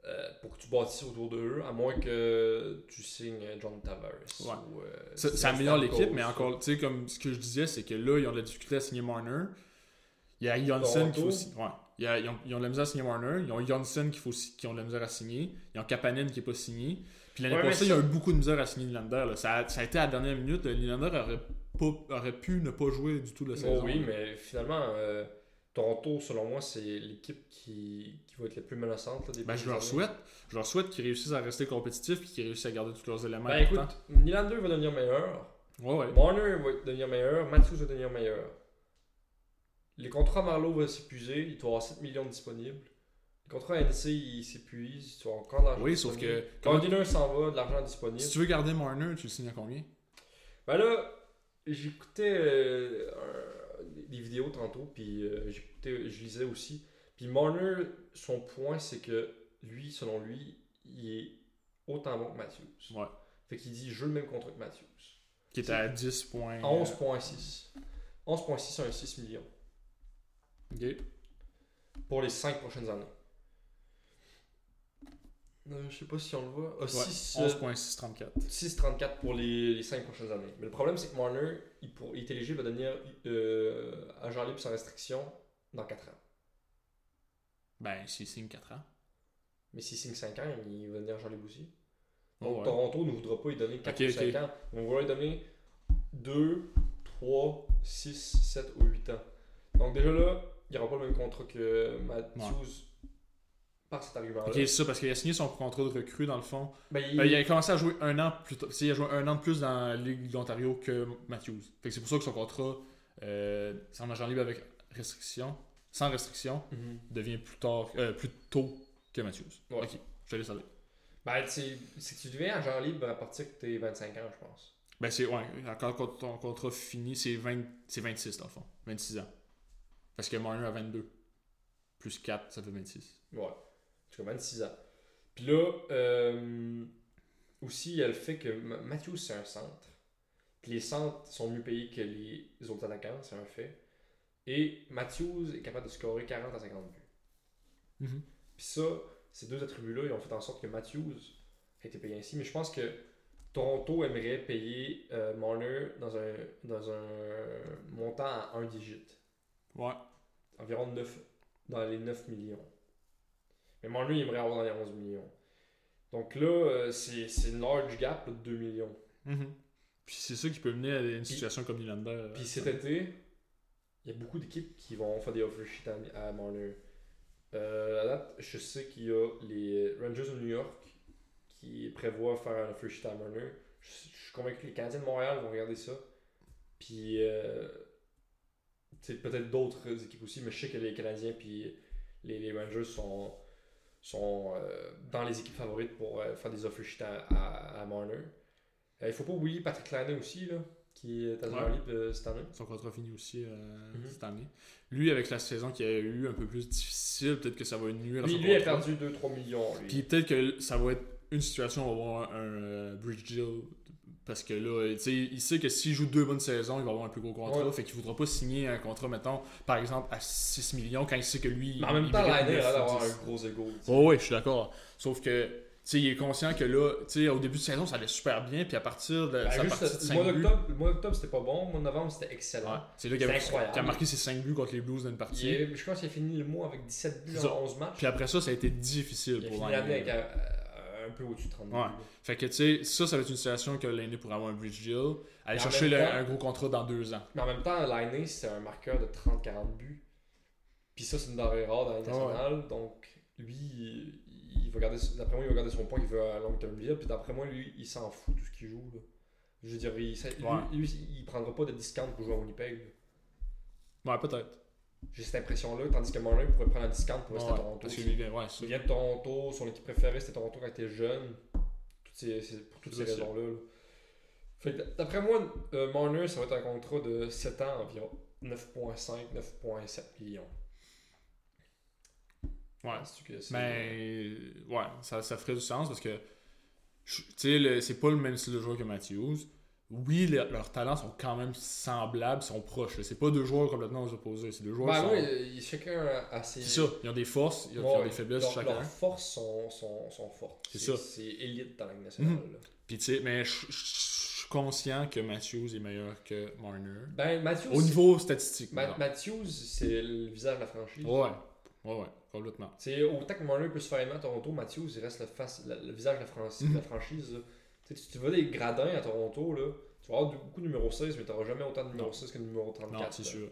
euh, pour que tu bâtisses autour d'eux, à moins que tu signes John Tavares. Ouais. ou, euh, ça, améliore l'équipe, mais encore, tu sais, comme ce que je disais, c'est que là, ils ont de la difficulté à signer Marner. Il y a Janssen qu'il faut signer. Ouais. Il y a- ils, ont, ils ont de la misère à signer Marner. Ils ont Janssen qu'il faut, qui ont de la misère à signer. Ils ont Kapanen qui n'est pas signé. Puis l'année Ouais, passée, il y a eu beaucoup de misère à signer Nylander. là. Ça, a, ça a été à la dernière minute. Nylander aurait, pas, aurait pu ne pas jouer du tout la Oh saison. oui, mais finalement, euh, Toronto, selon moi, c'est l'équipe qui, qui va être la plus menaçante. Là, des Ben, je leur années. souhaite. Je leur souhaite qu'ils réussissent à rester compétitifs et qu'ils réussissent à garder tous leurs éléments. Ben écoute. Nylander va devenir meilleur. Ouais, ouais. Marner va devenir meilleur. Matthews va devenir meilleur. Les contrats Marlowe vont s'épuiser. Il doit avoir 7 millions disponibles. Les contrats NC, ils s'épuisent. Tu as encore de l'argent Oui, sauf que. disponible. comment- Gardiner s'en va, de l'argent disponible. si tu veux garder Marner, tu le signes à combien? Ben là, j'écoutais euh, un- des vidéos tantôt, puis euh, j'écoutais, je lisais aussi. Puis Marner, son point, c'est que lui, selon lui, il est autant bon que Matthews. Ouais. Fait qu'il dit, je le même contrat que Matthews. Qui était à 10 points. À 11.6. 11.6, c'est un 6 millions Ok. pour les 5 prochaines années. Euh, je sais pas si on le voit. Ah, Ouais, 6, euh, 11.634. 6,34 pour les, les 5 prochaines années. Mais le problème, c'est que Marner, il, pour, il est éligible à devenir euh, agent libre sans restriction dans 4 ans. Ben, s'il signe 4 ans. Mais s'il signe 5 ans, il va devenir agent libre aussi. Oh, Donc ouais. Toronto ne voudra pas lui donner 4 Ok, ou 5 ok. ans. Ils vont vouloir lui donner 2, 3, 6, 7 ou 8 ans. Donc déjà là, il n'y aura pas le même contrat que Matthews par cet argument-là. Ok, c'est ça, parce qu'il a signé son contrat de recrue dans le fond. Ben, il- Euh, il a commencé à jouer un an plus tôt. Il a joué un an de plus dans la Ligue de l'Ontario que Matthews. Fait que c'est pour ça que son contrat, euh, c'est en agent libre avec restriction, sans restriction, Mhm. devient plus tard, euh, plus tôt que Matthews. Ouais. Ok, je te laisse aller. Ben, que tu deviens agent libre à partir que tu 25 ans, je pense. Ben c'est ouais, quand ton contrat finit, c'est 20 c'est 26 dans le fond, 26 ans. Parce que Marner a 22. Plus 4, ça fait 26. Ouais. Tout cas, 26 ans. Puis là, euh, aussi, il y a le fait que Ma- Matthews, c'est un centre. Puis les centres sont mieux payés que les autres attaquants, c'est un fait. Et Matthews est capable de scorer 40 à 50 buts. Puis ça, ces deux attributs-là, ils ont fait en sorte que Matthews a été payé ainsi. Mais je pense que Toronto aimerait payer euh, Marner dans un, dans un montant à un digit. Ouais. Environ 9, dans les 9 millions. Mais Marner, il aimerait avoir dans les 11 millions. Donc là, euh, c'est c'est une large gap de 2 millions. Mhm. Puis c'est ça qui peut mener à une situation comme Nylander. euh, Puis cet été, il y a beaucoup d'équipes qui vont faire des offer sheets à, à Marner. Euh, à date, je sais qu'il y a les Rangers de New York qui prévoient faire un offer sheet à Marner. Je, je suis convaincu que les Canadiens de Montréal vont regarder ça. Puis, euh, peut-être d'autres équipes aussi, mais je sais que les Canadiens puis les, les Rangers sont, sont euh, dans les équipes favorites pour euh, faire des offer sheets à, à, Marner. Euh, il faut pas oublier Patrick Laine aussi, là, qui est à Ouais. libre cette année. Son contrat finit aussi euh, Mhm. cette année. Lui, avec la saison qu'il a eu un peu plus difficile, peut-être que ça va nuire à Lui, son lui a perdu 2-3 millions. Lui. Puis peut-être que ça va être une situation où on va avoir un, euh, bridge deal. Parce que là, tu sais, il sait que s'il joue deux bonnes saisons, il va avoir un plus gros contrat. Ouais. Fait qu'il voudra pas signer un contrat, mettons, par exemple, à 6 millions quand il sait que lui. Mais en même il temps, mérite Laine a 9 ou d'avoir 10. un gros ego. sais. Oh, ouais, je suis d'accord. Sauf que, tu sais, il est conscient que là, tu sais, au début de saison, ça allait super bien. Puis à partir de Ben, juste, partie de le 5 mois buts. d'octobre, le mois d'octobre, c'était pas bon. Le mois de novembre, c'était excellent. Ouais, c'est là qu'il a, a marqué ses 5 buts contre les Blues dans une partie. Il est- je pense qu'il a fini le mois avec 17 buts en 11 matchs. Puis après ça, ça a été difficile il pour l'année avec euh, peu au-dessus de 30 buts. Ouais. Fait que, tu sais, ça, ça va être une situation que l'année pourrait avoir un bridge deal. Aller Mais chercher même le- temps- un gros contrat dans deux ans. Mais en même temps, Laine, c'est un marqueur de 30-40 buts. Puis ça, c'est une denrée rare dans ouais. nationale. Donc, lui, il, il va garder, d'après moi, il va garder son point qu'il veut à long terme deal. Puis d'après moi, lui, il s'en fout de tout ce qu'il joue. là. Je veux dire, il, ça- lui- il prendra pas de discount pour jouer à Winnipeg. là. Ouais, peut-être. J'ai cette impression-là, tandis que Marner pourrait prendre un discount pour rester Ouais, à Toronto. parce aussi. qu'il vient, ouais, Il vient de Toronto, son équipe préférée c'était Toronto quand il était jeune. Toutes ces- ces- pour toutes ces raisons-là. là. Fait d'après moi, euh, Marner, ça va être un contrat de 7 ans environ. 9.5, 9.7 millions. Ouais. Penses-tu que c'est- Mais ouais, ça, ça ferait du sens parce que tu sais, c'est pas le même style de joueur que Matthews. Oui, le- leurs talents sont quand même semblables, sont proches. C'est pas deux joueurs complètement opposés, c'est deux joueurs Ben sont. oui, il- chacun a ses. C'est ça, ils ont des forces, ils ont, ils ont Ouais, des faiblesses chacun. Leurs forces sont, sont, sont fortes. C'est ça. C'est élite dans la Ligue nationale. Mhm. là. Puis tu sais, mais je suis conscient que Matthews est meilleur que Marner. Ben, Matthews. Au niveau statistique. Ma-. Matthews, c'est le visage de la franchise. Ouais, ouais, ouais, complètement. C'est autant que Marner peut se faire aimer à Toronto, Matthews, il reste le, face, le, le visage de la, franchise. Mhm. la franchise là. Tu sais, tu vas des gradins à Toronto, là, tu vas avoir beaucoup de numéro 16, mais tu n'auras jamais autant de numéro Non. 6 que de numéro 34. Non, c'est sûr.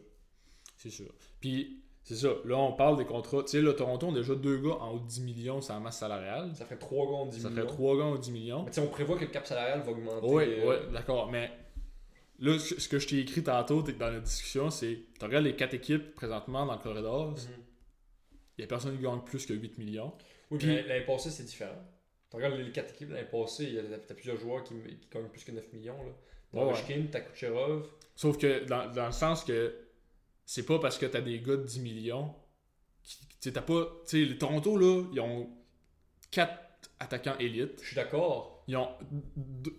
C'est sûr. Puis, c'est ça. Là, on parle des contrats. Tu sais, là, Toronto ont déjà deux gars en haut de 10 millions sur la masse salariale. Ça ferait 3 gars en 10 Ça millions. ferait trois gars en haut de 10 millions. Mais tu sais, on prévoit que le cap salarial va augmenter. Oui, euh, ouais, d'accord. Mais là, ce que je t'ai écrit tantôt dans la discussion, c'est tu regardes les quatre équipes présentement dans le corridor, mhm. il n'y a personne qui gagne plus que 8 millions. Oui, Puis- l'année passée, c'est différent. Tu regardes les 4 équipes l'année passée, il y a t'as plusieurs joueurs qui, qui gagnent plus que 9 millions. Là. Ouais. Ovechkin, t'as Kucherov. Sauf que dans, dans le sens que c'est pas parce que t'as des gars de 10 millions. Tu t'as pas. Tu sais, les Toronto, là, ils ont 4 attaquants élites. Je suis d'accord. Ils ont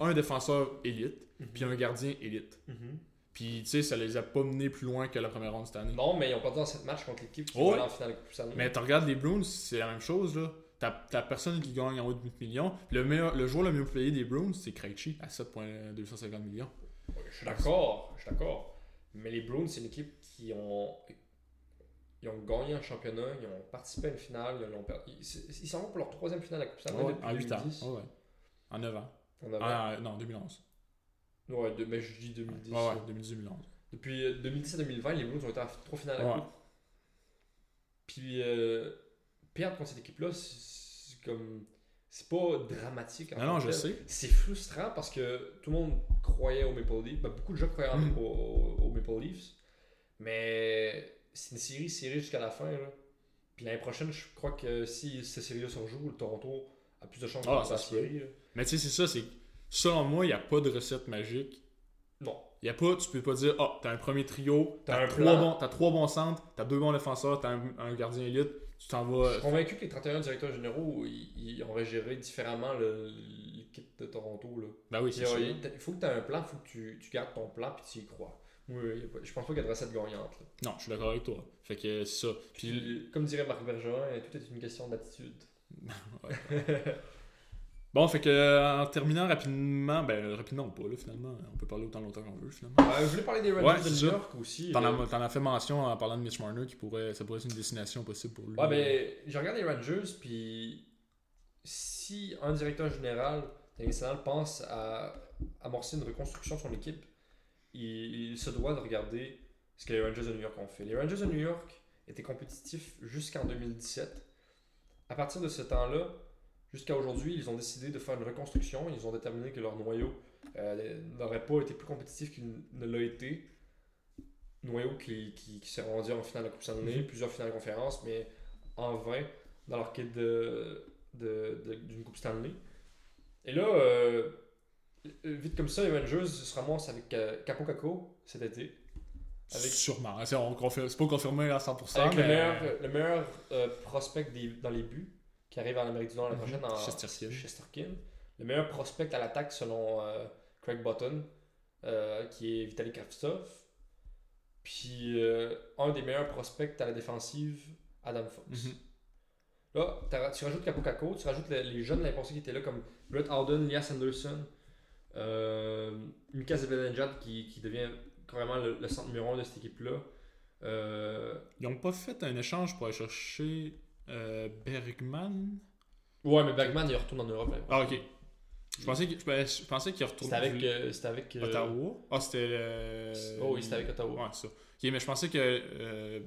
un défenseur élite, puis un gardien élite. Mhm. Puis, tu sais, ça les a pas menés plus loin que la première ronde cette année. Non, mais ils ont perdu dans cette match contre l'équipe qui Oh, va aller en finale de Coupe Stanley. Mais tu regardes les Bruins, c'est la même chose, là. T'as personne qui gagne en haut de 8 millions. Le, meilleur, le joueur le mieux payé des Bruins, c'est Krejci, à 7,250 millions. Je suis d'accord, je suis d'accord. Mais les Bruins, c'est une équipe qui ont. Ils ont gagné un championnat, ils ont participé à une finale, ils ont perdu. Ils s'en vont pour leur troisième finale à Coupe Stanley Ouais, depuis en 8 ans. 2010. Ouais. En 9 ans. Avait- Ah, non, 2011. Ouais, de- mais je dis 2010. Ouais, ouais, là. 2010-2011. Depuis euh, 2010 à 2020, les Blues ont été à trois finales à la. Coupe. Puis euh, perdre contre cette équipe-là, c'est comme. C'est pas dramatique. en Non, je sais. C'est frustrant parce que tout le monde croyait au Maple Leafs. Ben, beaucoup de gens croyaient en- Mm. au, au- au Maple Leafs. Mais c'est une série serrée jusqu'à la fin. Là. Puis l'année prochaine, je crois que si cette série-là se rejoue, le Toronto a plus de chances de Ah, passer la série. Mais tu sais, c'est ça, c'est. Selon moi, il n'y a pas de recette magique. Non. Il y a pas, tu peux pas dire, ah, t'as un premier trio, T'as trois, bons, t'as trois bons centres, t'as deux bons défenseurs, t'as un, un gardien élite, tu t'en Je suis convaincu que les 31 directeurs généraux, ils, ils auraient géré différemment l'équipe de Toronto. Là. Ben oui, c'est Il sûr. faut que tu aies un plan, il faut que tu, tu gardes ton plan puis tu y crois. Oui, il je pense pas qu'il y a de recette gagnante. là. Non, je suis d'accord avec toi. Fait que c'est ça. Puis, Puis, comme dirait Marc Bergeron, tout est une question d'attitude. (laughs) (laughs) bon, fait que euh, en terminant rapidement, ben rapidement pas, là, finalement. On peut parler autant longtemps qu'on veut, finalement. Euh, je voulais parler des Rangers Ouais, de New. York aussi. T'en euh, as, t'en as fait mention en parlant de Mitch Marner, qui pourrait, ça pourrait être une destination possible pour lui. Ouais, mais je regarde les Rangers, puis si un directeur général nationale pense à amorcer une reconstruction de son équipe, il, il se doit de regarder ce que les Rangers de New York ont fait. Les Rangers de New York étaient compétitifs jusqu'en 2017. À partir de ce temps-là, jusqu'à aujourd'hui, ils ont décidé de faire une reconstruction. Ils ont déterminé que leur noyau euh, n'aurait pas été plus compétitif qu'il ne l'a été. Noyau qui, qui, qui s'est rendu en finale de la Coupe Stanley, Mhm. plusieurs finales de conférence, mais en vain dans leur quête de, d'une Coupe Stanley. Et là, euh, vite comme ça, les Rangers se ramassent avec euh, Capo Caco cet été. Avec, Sûrement. C'est, pas confirmé à 100%. avec mais... le meilleur, le meilleur euh, prospect des- dans les buts qui arrive en Amérique du Nord la Mhm. prochaine, en. Shesterkin. Le meilleur prospect à l'attaque selon euh, Craig Button, euh, qui est Vitaly Kravtsov. Puis euh, un des meilleurs prospects à la défensive, Adam Fox. Mhm. Là, tu rajoutes Capo tu rajoutes les, les jeunes l'imposé qui étaient là comme Brett Howden, Lias Anderson, euh, Mika Zibanejad qui, qui devient carrément le, le centre numéro 1 de cette équipe-là. Ils ont pas fait un échange pour aller chercher euh, Bergman? ouais, mais Bergman il retourne en Europe. hein. Ah, ok. Je pensais qu'il, je pensais- qu'il C'était retournait avec. euh, c'était avec euh, Ottawa. Ah, c'était. Oh oui, c'était avec Ottawa. Ouais, c'est ça. Ok, mais je pensais que.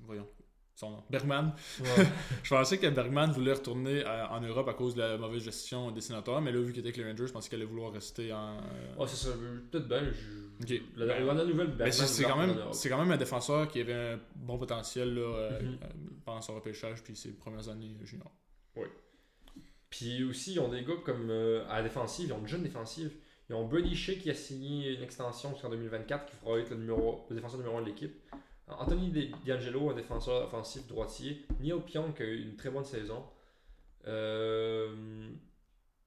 voyons. Son nom, Bergman. Ouais. (laughs) Je pensais que Bergman voulait retourner euh, en Europe à cause de la mauvaise gestion des sénateurs, mais là, vu qu'il était avec les Rangers, je pensais qu'il allait vouloir rester en. euh, Ouais, c'est ça. Peut-être bien. Je... Ok. La, la, la nouvelle, Bergman c'est c'est quand, même, c'est quand même un défenseur qui avait un bon potentiel là, euh, Mhm. euh, pendant son repêchage puis ses premières années euh, junior. Puis aussi, ils ont des gars comme euh, à la défensive, ils ont une jeune défensive. Ils ont Brady Shea qui a signé une extension jusqu'en 2024 qui fera être le, numéro, le défenseur numéro 1 de l'équipe. Anthony D'Angelo, un défenseur offensif droitier. Neil Pionk qui a eu une très bonne saison. Euh,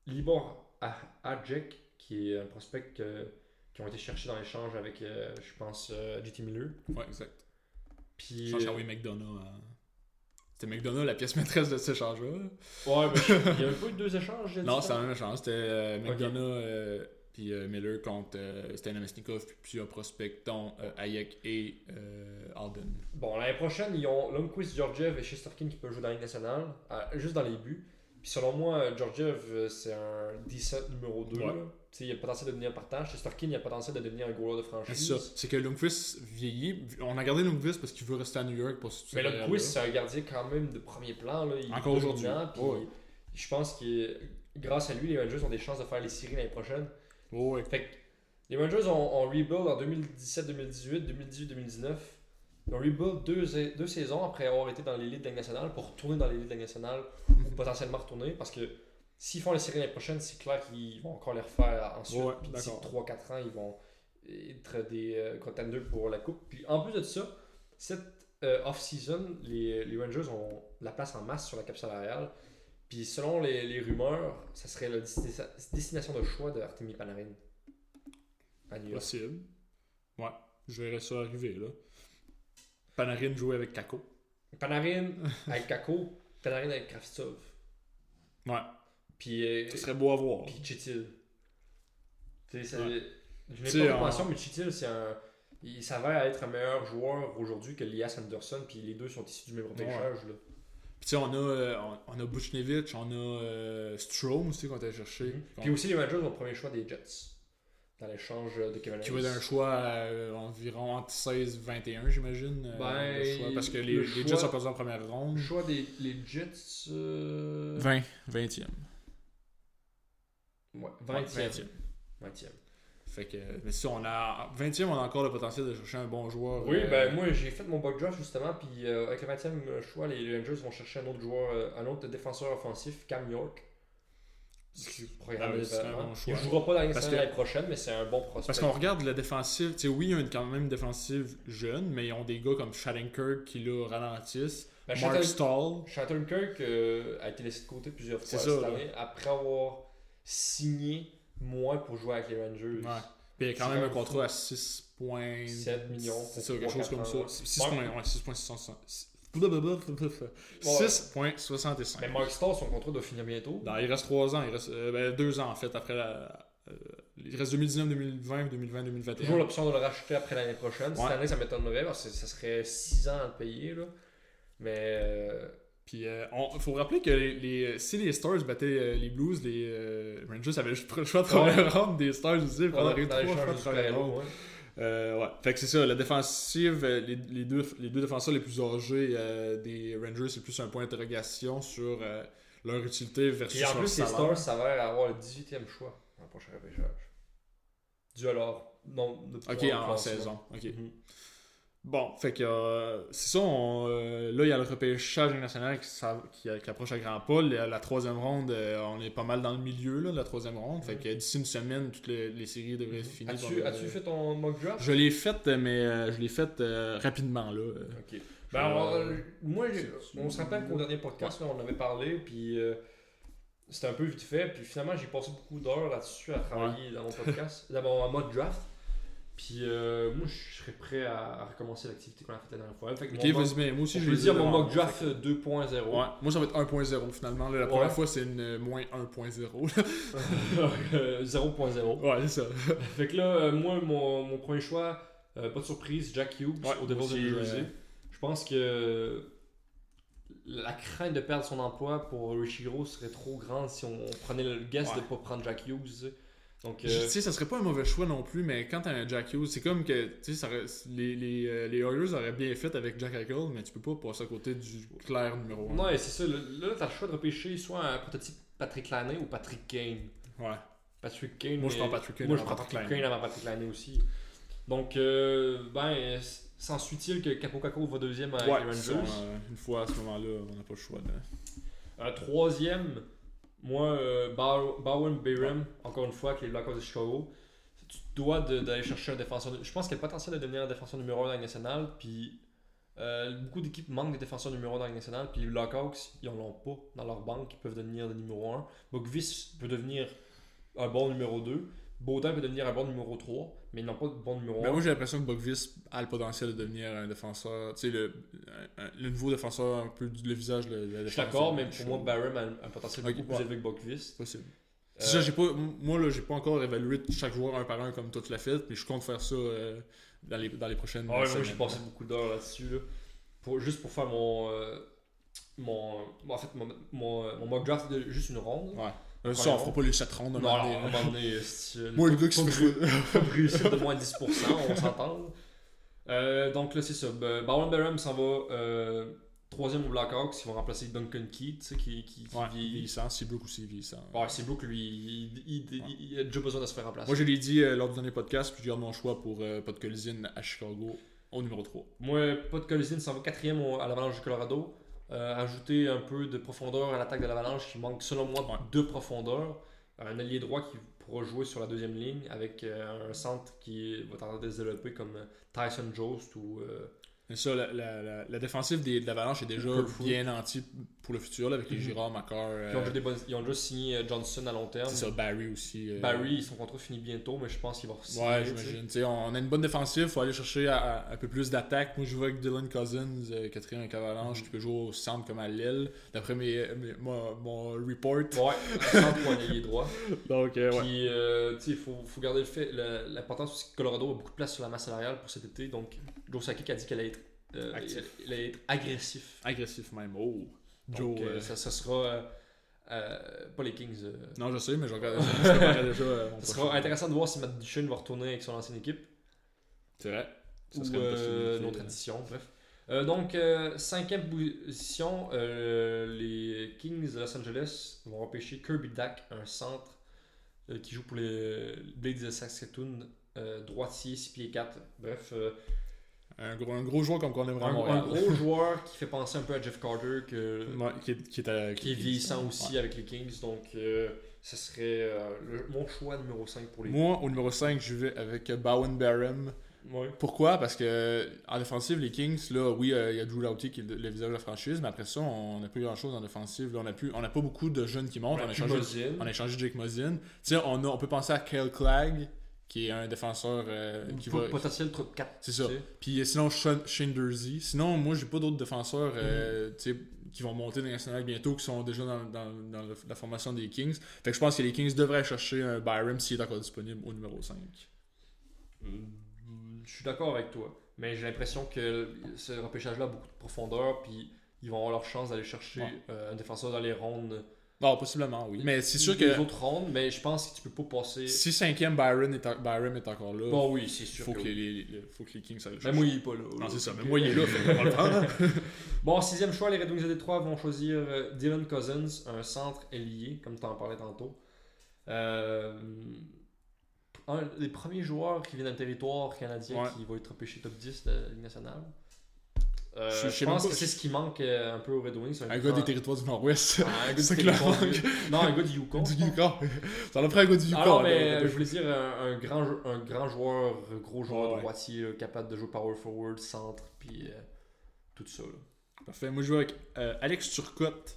Libor A- Adjek qui est un prospect que- qui ont été cherchés dans l'échange avec, euh, je pense, euh, JT Miller. Ouais, exact. Puis, Change McDonough. euh, C'était McDonough la pièce maîtresse de cet échange-là. ouais, mais (laughs) il y a pas eu deux échanges. Non, la même échange. C'était euh. McDonough euh, puis euh, Miller contre euh, Stan Namestnikov puis plusieurs prospects dont euh, Hayek et Alden. Bon, l'année prochaine, ils ont Lundqvist, Georgiev et Shesterkin qui peuvent jouer dans la Ligue nationale, juste dans les buts. Puis selon moi, Georgiev, c'est un decent numéro 2. Ouais. Il a le potentiel de devenir partant. Shesterkin, il a le potentiel de devenir un goaler de C'est franchise. ça. C'est que Lundqvist vieillit. On a gardé Lundqvist parce qu'il veut rester à New York pour se Mais Lundqvist, c'est un gardien quand même de premier plan. Là. Il Encore aujourd'hui. Ouais. Je pense que grâce à lui, les Rangers ont des chances de faire les séries l'année prochaine. Oh, ouais. Fait que les Rangers ont, ont rebuild en 2017-2018, 2018-2019. Ils ont rebuild deux, deux saisons après avoir été dans l'élite de la Ligue nationale pour retourner dans l'élite de la Ligue nationale ou potentiellement retourner parce que s'ils font les séries l'année prochaine, c'est clair qu'ils vont encore les refaire ensuite. Ouais, Puis d'ici d'accord. 3-4 ans, ils vont être des euh, contenders pour la Coupe. Puis en plus de ça, cette euh, off-season, les, les Rangers ont la place en masse sur la cap salariale. Puis selon les, les rumeurs, ça serait la destina- destination de choix de Artemi Panarin. À New York. Possible. Ouais. Je verrais ça arriver, là. Panarin jouer avec Kako. Panarin (laughs) avec Kako, Panarin avec Kravtsov. Ouais. Puis, euh, Ce serait beau à voir. puis Chitil. Tu sais, Ouais. Je n'ai pas de en- mention, mais Chitil, c'est un. Il s'avère être un meilleur joueur aujourd'hui que Lias Anderson, puis les deux sont issus du même repêchage. là. Puis tu sais, on a, euh, on, on a Buchnevich, on a euh, Strom aussi qu'on a cherché. Puis aussi, les Rangers ont le premier choix des Jets dans l'échange de Kevin Qui Hayes. va être un choix euh, environ entre 16 et 21, j'imagine. Ben, parce que les, le les choix- Jets sont passés en première ronde. Le choix des les Jets. euh, 20, 20e. Ouais, 20e. 20e. 20e. Fait que, mais si on a 20e, on a encore le potentiel de chercher un bon joueur. Oui, euh, ben moi j'ai fait mon bug draft justement, puis euh, avec le 20e choix, les Rangers vont chercher un autre joueur, euh, un autre défenseur offensif, Cam York. Ah bon. Il jouera pas dans l'année prochaine, mais c'est un bon prospect. Parce qu'on regarde la défensive, tu sais, oui, il y a une, quand même une défensive jeune, mais ils ont des gars comme Shattenkirk qui là ralentissent. Ben, Mark Stall. Shattenkirk euh, a été laissé de côté plusieurs fois cette ça, là. année, après avoir signé moins pour jouer avec les Rangers. Ouais. Puis il y a quand même un contrat à 6 points. 7 millions C'est ça, quelque chose 3-4 comme ça. ans. 6 Ouais. points, ouais, 6.65. Ouais. 6.65. Mais Mark Stall, son contrat doit finir bientôt. Non, il reste 3 ans, il reste 2 ans en fait après la. euh, il reste 2019, 2020, 2020, 2021. Toujours l'option de le racheter après l'année prochaine. Cette année, ça m'étonnerait parce que ça serait 6 ans à le payer. Là. Mais euh, Puis euh, on- faut rappeler que les, les- si les Stars battaient euh, les Blues, les euh, Rangers avaient juste le choix de première ronde des Stars aussi. Ils prendraient dans trois choix de première ronde. ouais. Euh, ouais. Fait que c'est ça, la défensive, euh, les, les deux, les deux défenseurs les plus âgés euh, des Rangers, c'est plus un point d'interrogation sur euh, leur utilité versus Puis en plus, les. Stars s'avèrent avoir le 18e choix dans le prochain repêchage. Dû à leur nombre de points Ok, en, saison. Ok. Mhm. Bon, fait que euh, c'est ça. on, euh, là, il y a le repêchage national qui, s'a- qui, qui approche à grands pas. La, la troisième ronde, euh, on est pas mal dans le milieu là, de la troisième ronde. Fait que d'ici une semaine, toutes les, les séries devraient être finies. As-tu as-tu fait ton mock draft? Je l'ai faite, mais euh, je l'ai faite euh, rapidement là. euh. Ok. Ben, alors, Euh, euh, moi, on se rappelle qu'au dernier podcast, là, on avait parlé, puis euh, c'était un peu vite fait, puis finalement, j'ai passé beaucoup d'heures là-dessus à travailler dans mon podcast, dans mon mode draft. Puis euh, moi, je serais prêt à, à recommencer l'activité qu'on a faite la dernière fois. Fait que Ok, vas-y, mais moi aussi je vais dire mon mock draft 2.0. Ouais, moi ça va être 1.0 finalement. là. la Ouais. première fois c'est une euh, moins 1.0. (laughs) Euh, 0.0. ouais, c'est ça. (laughs) Fait que là, euh, moi, mon, mon premier choix, euh, pas de surprise, Jack Hughes Ouais, au Devils de New Jersey. euh, Je pense que la crainte de perdre son emploi pour Richiro serait trop grande si on prenait le guess de ne pas prendre Jack Hughes. Donc, euh, Tu sais, ça serait pas un mauvais choix non plus, mais quand t'as un Jack Hughes, c'est comme que tu sais, ça les, les, euh, les Oilers auraient bien fait avec Jack Eichel, mais tu peux pas passer à côté du clair numéro 1. non, et c'est ça. Là, t'as le choix de repêcher soit un prototype Patrick Laney ou Patrick Kane. Ouais. Patrick Kane. Moi, je prends Patrick Kane Moi, je prends Patrick Laine. Kane avant Patrick Laney aussi. Donc, euh, ben, s'ensuit-il que Capo Caco va deuxième avec Ouais, Rangers? euh, une fois à ce moment-là, on n'a pas le choix. Euh, troisième, moi, euh, Bow- Bowen Bayram, encore une fois, avec les Blackhawks de Chicago. Tu dois d'aller chercher un défenseur. Je pense qu'il y a le potentiel de devenir un défenseur numéro 1 dans la nationale. Puis euh, beaucoup d'équipes manquent de défenseurs numéro 1 dans la nationale. Puis les Blackhawks, ils en ont pas dans leur banque. Ils peuvent devenir des numéro 1. Bokvis peut devenir un bon numéro 2. Baudin peut devenir un bon numéro 3. Mais ils n'ont pas de bon numéro 1. Mais moi, j'ai l'impression que Bogvis a le potentiel de devenir un défenseur. Tu sais, le, nouveau défenseur, un peu du- le visage de la défense. je suis d'accord, mais pour moi, Barham a un, un potentiel Ok, beaucoup plus ouais. élevé que Bokvis. possible. Euh, C'est ça, j'ai pas, moi, là, j'ai pas encore évalué chaque joueur un par un comme toi tu l'as fait, mais je compte faire ça euh, dans, les, dans les prochaines Ah ouais, moi semaines. j'ai passé beaucoup d'heures là-dessus. Là, pour, juste pour faire mon. euh, mon en fait, mon, mon, mon mock draft de juste une ronde. Ouais. Euh, ça, on fera pas les 7 rondes. un Non, alors, si, euh, (laughs) Moi, le gars qui se fait. pas de réussite de moins de 10%, on s'entend. Euh, donc là, c'est ça. Ben, Bowen Barham s'en va euh, troisième au Blackhawks. Ils vont remplacer Duncan sais, qui, qui, qui Ouais, vieillit. vieillissant, Seabrook aussi vieillissant. Ouais, c'est Brooke, lui, il, il, il- il a déjà besoin de se faire remplacer. Moi, je l'ai dit euh, lors du dernier podcast, puis je garde mon choix pour de collision à Chicago au numéro 3. Moi, pas de Collison s'en va quatrième à l'Avalanche du Colorado. Euh, ajouter un peu de profondeur à l'attaque de l'Avalanche qui manque selon moi Ouais. de profondeur. Un allié droit qui pourra jouer sur la deuxième ligne avec euh, un centre qui va tenter de se développer comme euh, Tyson Jost ou euh, Mais ça, la, la, la, la défensive des, de l'Avalanche est déjà bien nantie pour le futur, là, avec les Mhm. Girard, Makar. euh, qui ont déjà, des bonnes- ils ont déjà signé euh, Johnson à long terme. c'est ça, Barry aussi. euh, Barry, son contrat finit bientôt, mais je pense qu'il va signer. Ouais, tu sais. j'imagine. Tu sais, On a une bonne défensive, faut aller chercher à- à- un peu plus d'attaque. Moi, je joue avec Dylan Cousins, euh, quatrième avec Avalanche, Mhm. qui peut jouer au centre comme à l'aile, d'après mes, mes- mon, mon report. Ouais, (laughs) un allié droit. Donc, euh, ouais. Puis, euh, tu sais, il faut, faut garder le fait, l'importance aussi que Colorado a beaucoup de place sur la masse salariale pour cet été. Donc, Joe Sakic a dit qu'elle allait être, euh, allait être agressif. Agressif même. Oh, Donc, Joe. euh, euh, ça, ça sera. euh, pas les Kings. Non, je sais, mais je regarde (laughs) déjà. prochain. sera intéressant de voir si Matt Duchesne va retourner avec son ancienne équipe. C'est vrai. Ça serait une autre édition, bref. Euh, donc, euh, cinquième position, euh, les Kings de Los Angeles vont repêcher Kirby Dack, un centre qui joue pour les Blades de Saskatoon, droitier, 6 pieds 4. Bref, Un, gros, un gros joueur comme qu'on aimerait un, un gros joueur qui fait penser un peu à Jeff Carter, que, Ouais, qui, est, qui est à- qui est vieillissant aussi avec les Kings. Donc, euh, ce serait euh, le- mon choix numéro 5 pour les Moi, au numéro 5, je vais avec Bowen Barham. Ouais. Pourquoi? Parce que en défensive, les Kings, là, oui, euh, il y a Drew Doughty qui est le, visage de la franchise, mais après ça, on n'a plus grand chose en défensive. Là, on n'a on pas beaucoup de jeunes qui montent. On a, Puis changé, Muzzin. on a échangé Jake sais, on, a- on peut penser à Kyle Clagg, qui est un défenseur euh, qui Pot- va. Potentiel trop 4. C'est ça. Puis euh, sinon, Dursey. Sinon, moi, j'ai pas d'autres défenseurs Mm. euh, tu sais, qui vont monter dans les nationales bientôt, qui sont déjà dans, dans- la formation des Kings. Fait que je pense que les Kings devraient chercher un Byram s'il est encore disponible au numéro 5. Euh, Je suis d'accord avec toi, mais j'ai l'impression que ce repêchage-là a beaucoup de profondeur, puis ils vont avoir leur chance d'aller chercher Ouais. euh, un défenseur dans les rondes. Bon, possiblement, oui. Mais c'est sûr Les que autres rondes, mais je pense que tu peux pas passer. si 5e Byron est, en- Byram est encore là, Bon, oui, c'est il sûr. faut que que, oui. les, les- faut que les Kings aillent le Mais moi, il est pas là. Non, c'est ça. Mais moi, il est là, fait qu'on va le (laughs) prendre. Bon, sixième choix, les Red Wings de Détroit vont choisir euh, Dylan Cousins, un centre ailier, comme tu en parlais tantôt. Euh, un des premiers joueurs qui vient d'un territoire canadien Ouais. qui va être repêché top 10 de la Ligue nationale. Euh, Je- je, je sais pense que c'est ce qui manque euh, un peu aux Red Wings. un gars des territoires du Nord-Ouest. Ah, un gars (laughs) C'est clair. Non, un gars du (laughs) Yukon. du Yukon. (laughs) Ça en pris un gars du Yukon. Ah non, mais euh, je voulais dire un, un grand, un grand joueur, un gros joueur Ouais. droitier, là, capable de jouer power forward, centre, puis euh, tout ça. là. Parfait. Moi, je joue avec euh, Alex Turcotte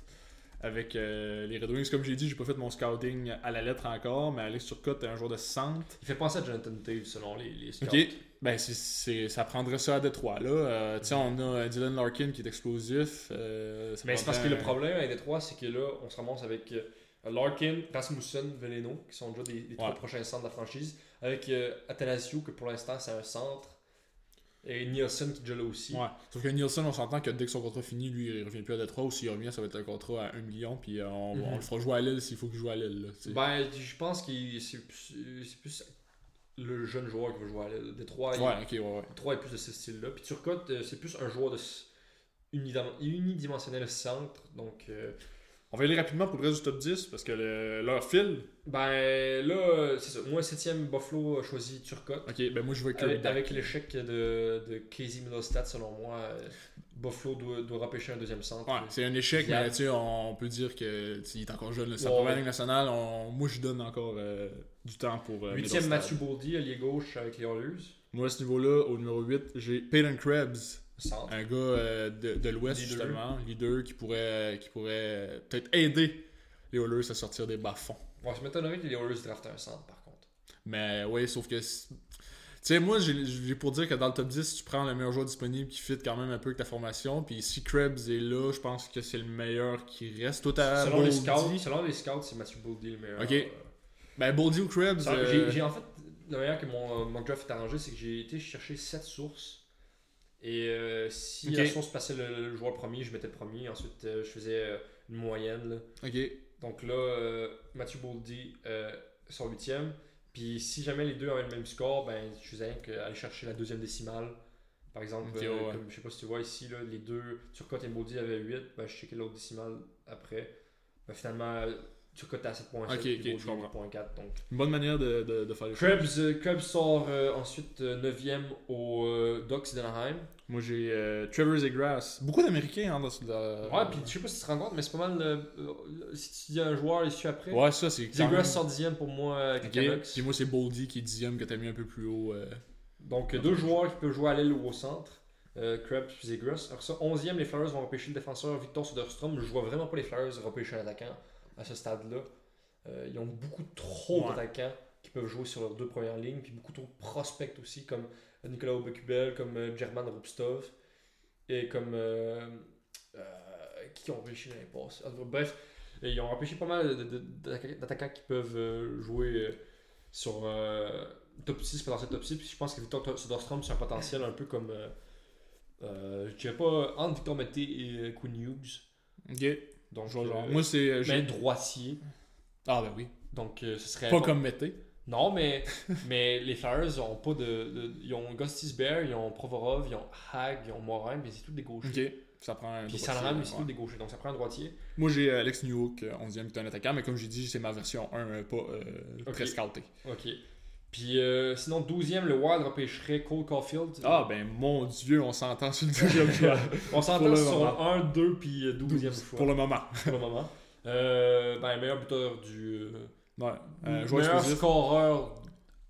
avec euh, les Red Wings. Comme j'ai dit, j'ai pas fait mon scouting à la lettre encore, mais Alex Turcotte est un joueur de centre. Il fait penser à Jonathan Taves selon les, les scouts. Ok. Ben, c'est, ça prendrait ça à Détroit. Là. Euh, on a euh, Dylan Larkin qui est explosif. euh, Mais c'est parce que le problème avec Détroit, c'est que là, on se ramasse avec Larkin, Rasmussen, Veleno, qui sont déjà des, des trois Ouais. prochains centres de la franchise, avec Athanasiou, que pour l'instant c'est un centre. Et Nielsen qui est déjà là aussi. Ouais. Sauf que Nielsen, on s'entend que dès que son contrat finit, lui, il revient plus à Detroit ou s'il revient, ça va être un contrat à 1 million, puis euh, on, Mhm. on le fera jouer à Lille s'il faut qu'il joue à sais. Ben, je pense que c'est plus, le jeune joueur qui va jouer à l'aile. Détroit, il- ouais, ok, ouais, ouais. Détroit est plus de ce style-là. Puis Turcotte, euh, c'est plus un joueur de unidimensionnel centre. Donc, euh, On va aller rapidement pour le reste du top 10 parce que le- leur fil. ben là, c'est ça. Moi, 7ème, Buffalo a choisi Turcotte. Ok, ben moi je Kirby Avec, avec l'échec de, de Casey Middlestat, selon moi, euh, Buffalo doit, doit repêcher un deuxième centre. Ouais, c'est un échec, Viable. mais tu sais, on peut dire que tu sais, il est encore jeune. la première ligne nationale. on- moi, je donne encore euh, du temps pour. euh, Huitième, Middlestat. Matthew Boldy, allié gauche avec les Oilers. Moi, à ce niveau-là, au numéro 8, j'ai Peyton Krebs, Centre. un gars euh, de, de l'Ouest, justement, leader, qui pourrait, qui pourrait euh, peut-être aider les Oilers à sortir des bas-fonds. Bon, ça m'étonnerait que les Oilers draftent un centre, par contre. Mais oui, sauf que. Tu sais, moi, j'ai pour dire que dans le top 10, tu prends le meilleur joueur disponible qui fit quand même un peu avec ta formation. Puis si Krebs est là, je pense que c'est le meilleur qui reste. Toi, t'as selon, les scouts, selon les scouts, c'est Matthew Boldy le meilleur. Ok. Euh, Ben, Boldy ou Krebs. Euh, j'ai- en fait, la manière que mon, mon draft est arrangé, c'est que j'ai été chercher 7 sources. Et euh, si Ok. la source passait le, le joueur premier, je mettais le premier. Ensuite, euh, je faisais euh, une moyenne. là. Ok. Donc là, euh, Matthew Boldy euh, son huitième. Puis si jamais les deux avaient le même score, ben, je faisais qu'aller chercher la deuxième décimale. Par exemple, Ok, euh, ouais, ouais. comme je sais pas si tu vois ici, là, les deux, Turcotte et Boldy avaient 8, ben, je checkais l'autre décimale après. Ben, finalement, Turcotte est à 7.7 Ok, puis ok, Boldy je comprends. 8.4. Donc Une bonne manière de, de, de faire les choses. Krebs, euh, Krebs sort euh, ensuite 9ème au euh, Ducks d'Anaheim. Moi, j'ai Trevor Zegras. Beaucoup d'Américains hein, dans ce. Ouais, puis je sais pas si tu te rends compte, mais c'est pas mal. si tu dis un joueur issu après, Ouais, ça, c'est. Zegras même- sort 10ème pour moi avec Ok. les Canucks. Puis moi, c'est Boldy qui est dixième que t'as mis un peu plus haut. Donc deux joueurs qui peuvent jouer à l'aile ou au centre. Krebs puis Zegras. Alors ça, 11ème, les Flyers vont repêcher le défenseur Victor Soderstrom. Je vois vraiment pas les Flyers repêcher un attaquant à ce stade-là. Euh, ils ont beaucoup trop Ouais. d'attaquants qui peuvent jouer sur leurs deux premières lignes, puis beaucoup trop de prospects aussi, comme Nicolas Aubekubel, comme euh, German Rupstov, et comme... euh, qui ont. En tout cas, Bref, ils ont repêché pas mal d'attaquants qui peuvent jouer sur top 6, potentiel top 6. Puis je pense que Victor Soderstrom, c'est un potentiel un peu comme... euh, je dirais pas entre Victor Mété et Quinn Hughes. Ok. Donc, Je vois genre. euh, Moi, c'est. euh, mais droitier. Ah, ben oui. Donc, euh, ce serait. Pas comme Mété. Non, mais, (laughs) mais les Flyers ont pas de, de- Ils ont Gustis Bear, ils ont Provorov, ils ont Hag, ils ont Morin, mais c'est tous des gauchers. Ok. Ça prend un. Puis Sanram, c'est ouais. des gauchers. Donc, ça prend un droitier. Moi, j'ai euh, Alex Newhook, euh, 11e, qui est un attaquant, mais comme j'ai dit, c'est ma version 1, euh, pas euh, Ok. très scouté. Ok. Puis euh, sinon, 12e, le Wild repêcherait Cole Caulfield. Ah, ben mon dieu, on s'entend sur le deuxième choix. (laughs) On s'entend sur moment. 1, 2 puis euh, 12e choix Pour le moment. pour le moment. Euh, ben, meilleur buteur du. euh, Ouais. Euh, joueur meilleur explosif. scoreur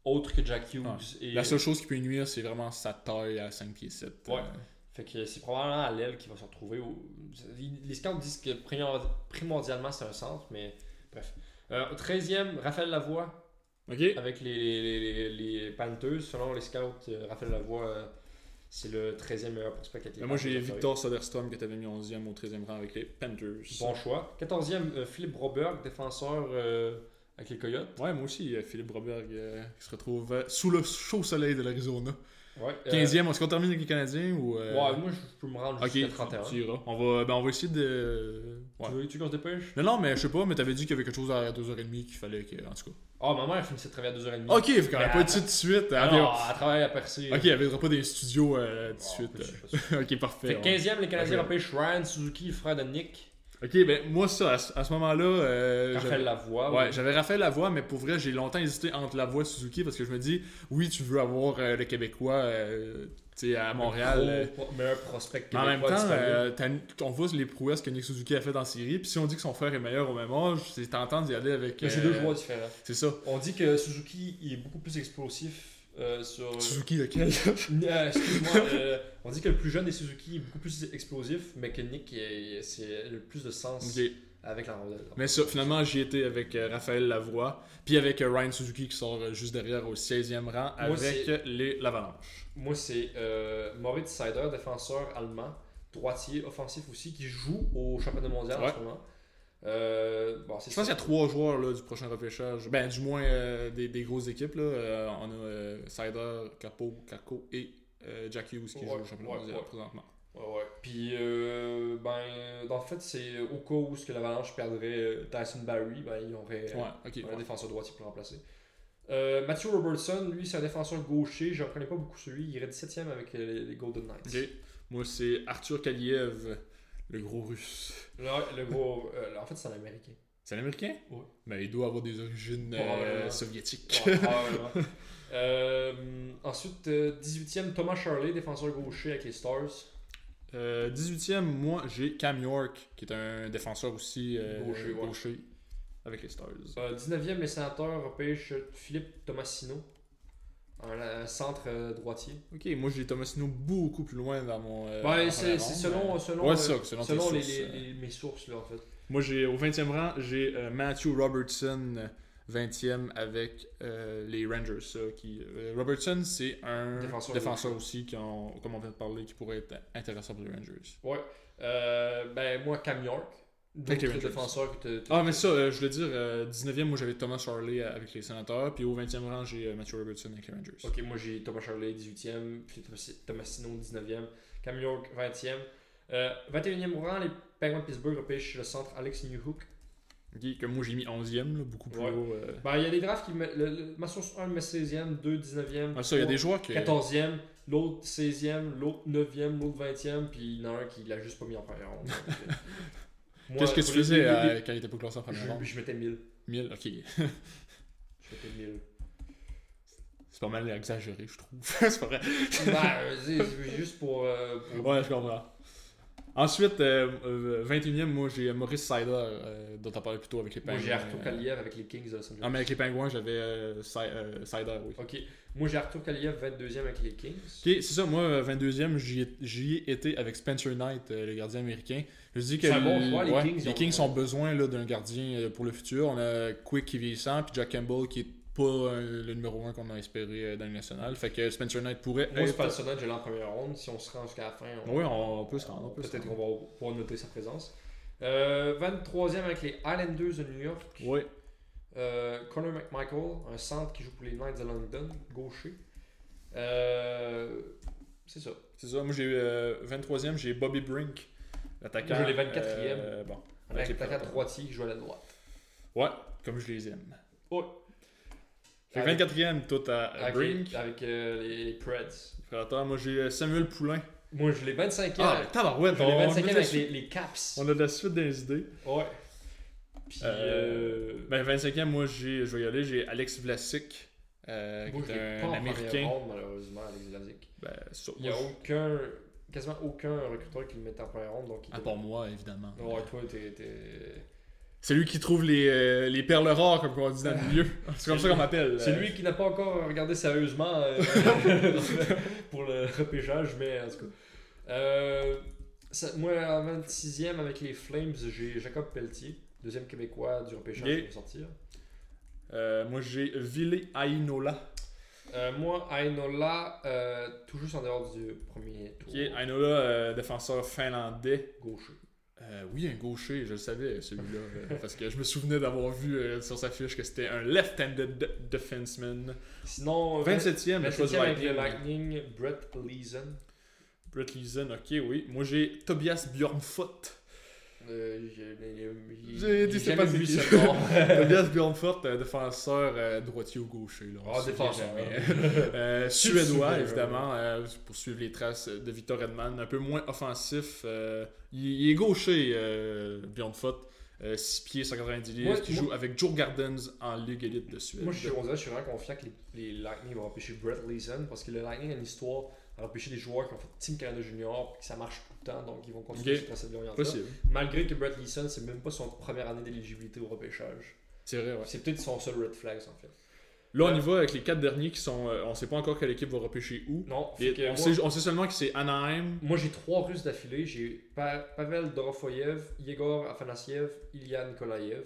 autre que Jack Hughes. Ouais. Et, La seule chose qui peut nuire, c'est vraiment sa taille à 5 pieds 7. Ouais. Fait que c'est probablement à l'aile qui va se retrouver. au- Les scouts disent que primor- primordialement c'est un centre, mais bref. Euh, 13e, Raphaël Lavoie Avec les, les, les, les Panthers. Selon les scouts, euh, Raphaël Lavoie, euh, c'est le 13e meilleur prospect les Ben, moi, j'ai. Victor Soderstrom que t'avais mis 11e au 13e rang avec les Panthers. Bon choix. 14e, euh, Philippe Broberg, défenseur euh, avec les Coyotes. Ouais, moi aussi, Philippe Broberg euh, qui se retrouve sous le chaud soleil de l'Arizona. Ouais. euh, 15e, est-ce qu'on termine avec les Canadiens ou. euh, Ouais, moi je peux me rendre Ok, jusqu'à 31. tu iras. On va, ben, on va essayer de. Ouais. Tu veux, tu veux qu'on se dépêche? Non, non, mais je sais pas, mais t'avais dit qu'il y avait quelque chose à 2h30 qu'il fallait que. En tout cas. Ah, ma mère finissait de travailler à 2h30. Ok, fait qu'on Mais a pas dit tout de suite. Elle Ah avait- non, elle travaille à percer. Ok, elle viendra pas des studios euh, tout de suite. euh. (laughs) ok, parfait. Fait que 15e, les Canadiens repêchent Ryan Suzuki, frère de Nick. Ok, ben moi, ça, à, ce- à ce moment-là. euh, Raphaël Lavoie. Ouais, j'avais Raphaël Lavoie, mais pour vrai, j'ai longtemps hésité entre Lavoie et Suzuki parce que je me dis, oui, tu veux avoir euh, le Québécois euh, tu sais, à Montréal. euh, Le gros meilleur prospect mais en même québécois temps, euh, on voit les prouesses que Nick Suzuki a fait dans la série. Puis si on dit que son frère est meilleur au même âge, c'est tentant d'y aller avec. Mais c'est euh, deux joueurs différents. C'est ça. On dit que Suzuki il est beaucoup plus explosif euh, sur. Suzuki lequel (laughs) Euh, Excuse-moi, euh, on dit que le plus jeune des Suzuki est beaucoup plus explosif, mais que Nick, c'est le plus de sens avec la rondelle. Mais ça, finalement, j'y étais avec euh, Raphaël Lavoie. Puis avec euh, Ryan Suzuki qui sort euh, juste derrière au 16e rang avec c'est- les l'Avalanche. Moi, c'est euh, Moritz Seider, défenseur allemand, droitier, offensif aussi, qui joue au championnat mondial en ce moment. Euh, bon, Je pense qu'il y a trois joueurs là, du prochain repêchage. Ben, du moins euh, des, des grosses équipes. Là. Euh, on a Sider, Capo, Kako et Jack Hughes qui Ouais, joue au championnat ouais, ouais. présentement. Ouais. Puis, ben, dans le fait, c'est au cas où ce que l'Avalanche perdrait Tyson Barry, ben, il y aurait un défenseur droitier pour remplacer. Matthew Robertson, lui, c'est un défenseur gaucher. Je ne reconnais pas beaucoup celui. Il irait 17ème avec euh, les, les Golden Knights. Moi, c'est Arthur Kaliev, le gros russe. Le gros. euh, en fait, c'est un américain. C'est un américain Ouais. Ben, il doit avoir des origines euh, soviétiques. Ouais. (laughs) Euh, ensuite, euh, 18ème, Thomas Charlet, défenseur gaucher avec les Stars. Euh, 18e, moi, j'ai Cam York, qui est un défenseur aussi Gaucher, ouais. gaucher avec les Stars. Euh, 19e, les sénateurs repêchent Philippe Tomasino, un, un centre euh, droitier. Ok, moi, j'ai Tomasino beaucoup plus loin dans mon. euh, Ouais, c'est première c'est ronde, selon, mais- selon, Ouais, euh, c'est ça, selon tes selon les, sources, les- euh. les- mes sources, là, en fait. Moi, j'ai au 20e rang, j'ai euh, Matthew Robertson, euh, 20e avec euh, les Rangers. ça, qui, euh, Robertson, c'est un Défenseur défenseur, aussi, qui en- comme on vient de parler, qui pourrait être intéressant pour les Rangers. Ouais. Euh, ben, moi, Cam York. Avec les défenseurs que tu Ah, mais ça, euh, je voulais dire, euh, 19e, moi j'avais Thomas Charley avec les Sénateurs, puis au 20e rang, j'ai euh, Matthew Robertson avec les Rangers. Ok, moi j'ai Thomas Charlet 18e, Philippe Tomasino 19e, Cam York 20e. Euh, 21e rang, les Penguins de Pittsburgh repêchent le centre Alex Newhook. Ok, que moi j'ai mis 11e, là, beaucoup plus Ouais. haut. euh. Ben, il y a des drafts qui mettent. Le, le, ma source 1 le met 16e, 2 19e. Ah, ça, il y a des joueurs qui. 14e, l'autre 16e, l'autre 9e, l'autre 20e, puis il y en a un qui l'a juste pas mis en première ronde. (laughs) Qu'est-ce que tu faisais euh, quand il était pas classé en première ronde je mettais 1000. 1000, ok. Je mettais 1000. C'est pas mal exagéré, je trouve. (laughs) c'est pas vrai. c'est c'est juste pour. euh, pour- Ouais, je comprends. Ensuite, euh, euh, 21e, moi j'ai Maurice Sider, euh, dont on parlait plus tôt avec les Moi Pingouins. j'ai Arthur euh, Kaliev avec les Kings de Los Angeles. Ah, mais avec les Pingouins, j'avais euh, Si- euh, Sider, oui. Ok. Moi j'ai Arthur Kaliev 22e avec les Kings. Ok, c'est ça, moi, euh, 22e, j'y ai, été avec Spencer Knight, euh, le gardien américain. Je dis que C'est un bon joueur, les ouais, Kings, ont- les Kings ont besoin d'un gardien euh, pour le futur. On a Quick qui est vieillissant, puis Jack Campbell qui est pas euh, le numéro 1 qu'on a espéré euh, dans le national. Fait que Spencer Knight pourrait Moi être... le Sonnet, je l'ai en première ronde. Si on se rend jusqu'à la fin, on, Oui, on, on peut se rendre. peut peut-être qu'on va pouvoir noter sa présence. Euh, 23e avec les Islanders de New York. Oui, Euh, Connor McMichael, un centre qui joue pour les Knights de London, gaucher. Euh, c'est ça. c'est ça. Moi, j'ai euh, 23e, j'ai Bobby Brink, l'attaquant. J'ai les 24e. euh, bon, l'attaquant droitier qui joue à la droite. Ouais, comme je les aime. Ouais. Fait que Avec- 24e, tout à, Brink. les, avec euh, les Preds. Prédateur, moi, j'ai euh, Samuel Poulain. Moi, je l'ai 25e. Ah, tabarouette, l'ai on, 25e on a de la avec les, les Caps. on a de la suite des idées. Ouais. Puis, Euh, euh, Ben, 25e, moi, j'ai, je vais y aller. J'ai Alex Vlasic, euh, moi, qui est un Américain. ronde, malheureusement, Alex Vlasic. Ben, ça, Il n'y a aucun, quasiment aucun recruteur qui le mettait en première ronde. Donc il À part moi, évidemment. Ouais, toi, t'es. C'est lui qui trouve les, euh, les perles rares, comme on dit dans le milieu. C'est comme ça qu'on m'appelle. C'est euh. lui qui n'a pas encore regardé sérieusement euh, (laughs) pour le repêchage, mais en tout cas. Euh, ça- moi, en 26e, avec les Flames, j'ai Jacob Pelletier, deuxième Québécois du repêchage qui va sortir. Moi, j'ai Ville Ainola. Moi, Ainola, tout juste en dehors du premier tour. Qui est Ainola, défenseur finlandais. Gaucher. Euh, oui, un gaucher, je le savais, celui-là. euh, parce que je me souvenais d'avoir vu euh, sur sa fiche que c'était un left-handed de- defenseman. Sinon, 27e, le choix du 27e avec le Lightning. Lightning, Brett Leeson. Brett Leeson, ok, oui. Moi, j'ai Tobias Bjornfoot. Euh, j'ai- dit, c'est pas vu qui. Tobias Bjornfoot, euh, défenseur euh, droitier ou gaucher. Là, Ah, souvient défenseur. jamais. (laughs) Euh, (laughs) suédois, évidemment, euh, pour suivre les traces de Victor Edman. Un peu moins offensif. euh, il, il est gaucher, euh, Bjornfoot. 6 pieds, 190 livres, qui moi- joue avec Joe Gardens en Ligue Elite de Suède. Moi, je suis, je suis vraiment confiant que les, les Lightning vont repêcher Brett Leeson parce que le Lightning a une histoire à repêcher des joueurs qui ont fait Team Canada Junior puis que ça marche tout le temps donc ils vont continuer Ok. sur cette Possible. Malgré que Brett Leeson, c'est même pas son première année d'éligibilité au repêchage. C'est vrai, ouais. C'est peut-être son seul red flags en fait. Là, on y va avec les quatre derniers qui sont. euh, on sait pas encore quelle équipe va repêcher où. Non, on, moi, sait, on sait seulement que c'est Anaheim. moi, j'ai trois Russes d'affilée. J'ai Pa- Pavel Dorofoyev, Yegor Afanasiev, Ilya Nikolaev.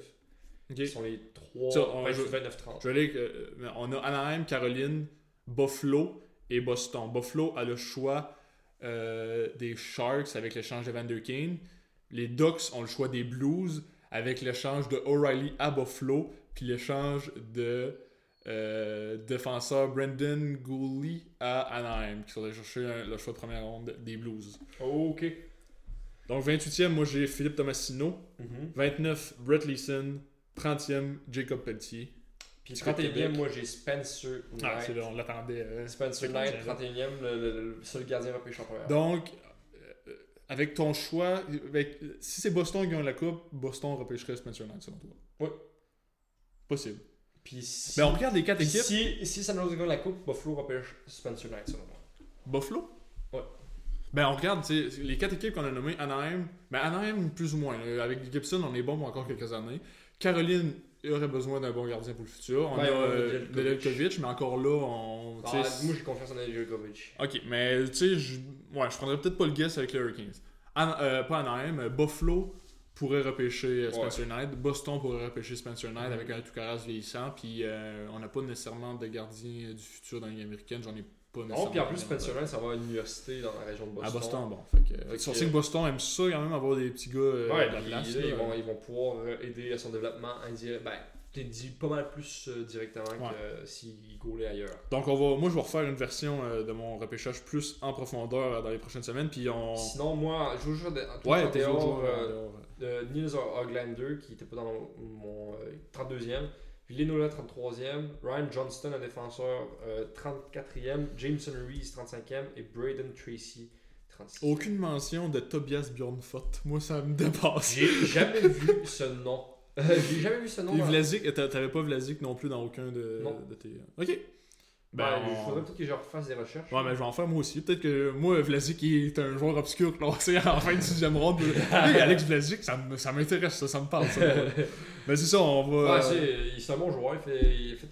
Ok. Qui sont les trois Ça, on va 28, jouer- 29-30. Je vais aller, euh, on a Anaheim, Caroline, Buffalo et Boston. Buffalo a le choix euh, des Sharks avec l'échange de Van Der Kane. Les Ducks ont le choix des Blues avec l'échange de O'Reilly à Buffalo puis l'échange de euh, défenseur Brendan Gooley à Anaheim, qui allés chercher le choix de première ronde des Blues. Ok. Donc 28e, moi j'ai Philippe Tomasino. Mhm. 29, Brett Leeson. 30e, Jacob Pelletier. Puis de 31e, Québec. moi j'ai Spencer Ah, Knight. c'est là, on l'attendait. euh, Spencer Knight, quand 31e, le, le- le seul gardien repêché en première. Donc, euh, avec ton choix, avec- si c'est Boston qui gagne la coupe, Boston repêcherait Spencer Knight selon toi? Oui. Possible. Puis si, Mais on regarde les quatre équipes. si, si San Jose gagne la coupe, Buffalo repêche Spencer Knight selon moi. Buffalo? Ouais. Ben, on regarde, tu sais, les quatre équipes qu'on a nommées, Anaheim. Ben, Anaheim, plus ou moins. Avec Gibson, on est bon pour encore quelques années. Caroline aurait besoin d'un bon gardien pour le futur. On Ouais, a euh, Nedeljkovic. Mais encore là, on. Ah, moi j'ai confiance en Nedeljkovic. Ok, mais tu sais, je ouais, je prendrais peut-être pas le guess avec les Hurricanes. An- euh, pas Anaheim, euh, Buffalo pourrait repêcher euh, Spencer Knight. Boston pourrait repêcher Spencer Knight Mhm. avec un Toucaras vieillissant. Puis euh, on n'a pas nécessairement de gardien du futur dans Ligue américaine. J'en ai pas nécessairement. Non, puis en plus, Knight, ça va à l'université dans la région de Boston. À Boston, bon. Fait que, Fait on que- sait que Boston aime ça quand même avoir des petits gars euh, Ouais, de la place. là. ils, vont, ils vont pouvoir euh, aider à son développement indirect. Ben, t'es dit pas mal plus euh, directement Ouais. que euh, s'il gaulait ailleurs. Donc on va, moi je vais refaire une version euh, de mon repêchage plus en profondeur euh, dans les prochaines semaines. Puis on. Sinon, moi, je joue tout Ouais, dehors, euh, euh. Niels Oglander qui était pas dans mon, mon, euh, 32e. Villeneuve 33e, Ryan Johnston, un défenseur euh, 34e, Jameson Reese 35e et Braden Tracy 36e. Aucune mention de Tobias Bjornfot. Moi ça me dépasse. J'ai jamais vu ce nom. Euh, J'ai jamais vu ce nom. Et dans- Vlasic, t'a- t'avais pas Vlasic non plus dans aucun de, Non. de tes. Ok. Ben, Ben, on- faudrait peut-être que je refasse des recherches. Ouais, mais je vais en faire moi aussi. Peut-être que moi, Vlasic est un joueur obscur classé en fin de sixième ronde. (laughs) Hey, Alex Vlasic, ça m'intéresse, ça, ça me parle. Ça. mais (laughs) c'est ça, on va. Ouais, c'est, un bon joueur. Il fait, il a fait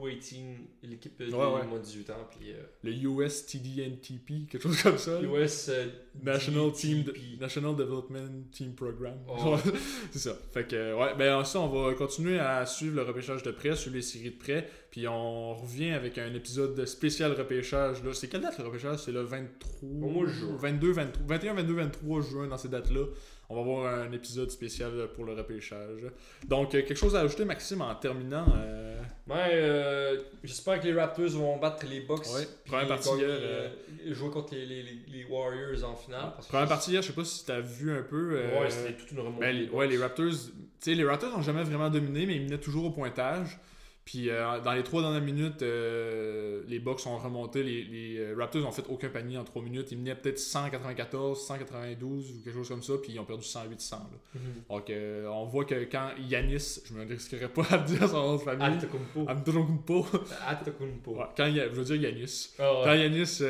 U18, l'équipe de Ouais, moins de 18 ans. Puis, euh, le US TDNTP, quelque chose comme ça. US euh, National Team. National Development Team Program. Oh. (laughs) c'est ça. Fait que ouais, ben ça on va continuer à suivre le repêchage de près, suivre les séries de près, puis on revient avec un épisode spécial repêchage là. C'est quelle date le repêchage? C'est le 23 Au mois de juin. 22 23 21 22 23 juin dans ces dates-là. On va avoir un épisode spécial pour le repêchage. Donc euh, quelque chose à ajouter Maxime en terminant euh, Ouais, euh, j'espère que les Raptors vont battre les Bucks. Ouais, première partie hier, euh, jouer contre les, les, les- les Warriors en finale. parce Première partie hier, je sais pas si t'as vu un peu. Ouais, c'était toute une remontée. Ben, les- ouais, Bucks. les Raptors, tu sais, les Raptors n'ont jamais vraiment dominé, mais ils menaient toujours au pointage. Puis euh, dans les trois dernières minutes, euh, les Bucks ont remonté. Les, les, euh, Raptors ont fait aucun panier en trois minutes. Ils menaient peut-être 194, 192 ou quelque chose comme ça, puis ils ont perdu 108-100. là. Mhm. Donc euh, on voit que quand Yanis, je me risquerais pas à dire son nom de famille, Antetokounmpo. Antetokounmpo, Antetokounmpo. ouais, quand il, je veux dire Yanis, Ah ouais. quand Yanis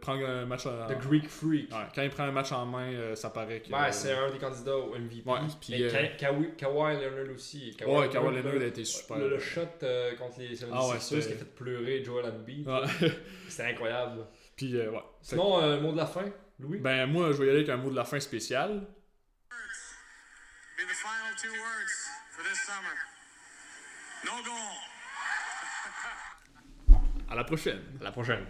prend un match en, The Greek Freak. ouais, quand il prend un match en main, ça paraît que Ouais, c'est un des candidats au MVP. Ouais, puis, Et Ka- Kawhi, Kawhi Leonard aussi. Ouais, Kawhi Leonard le- a été super. Le, le shot euh, contre les 76ers Ah ouais, qui a fait pleurer Joel Embiid. Ouais. (laughs) C'était incroyable. Puis euh, ouais. Sinon, euh, le mot de la fin, Louis? Ben moi, je vais y aller avec un mot de la fin spécial. Be the final two words for this summer. No goal. À la prochaine. À la prochaine.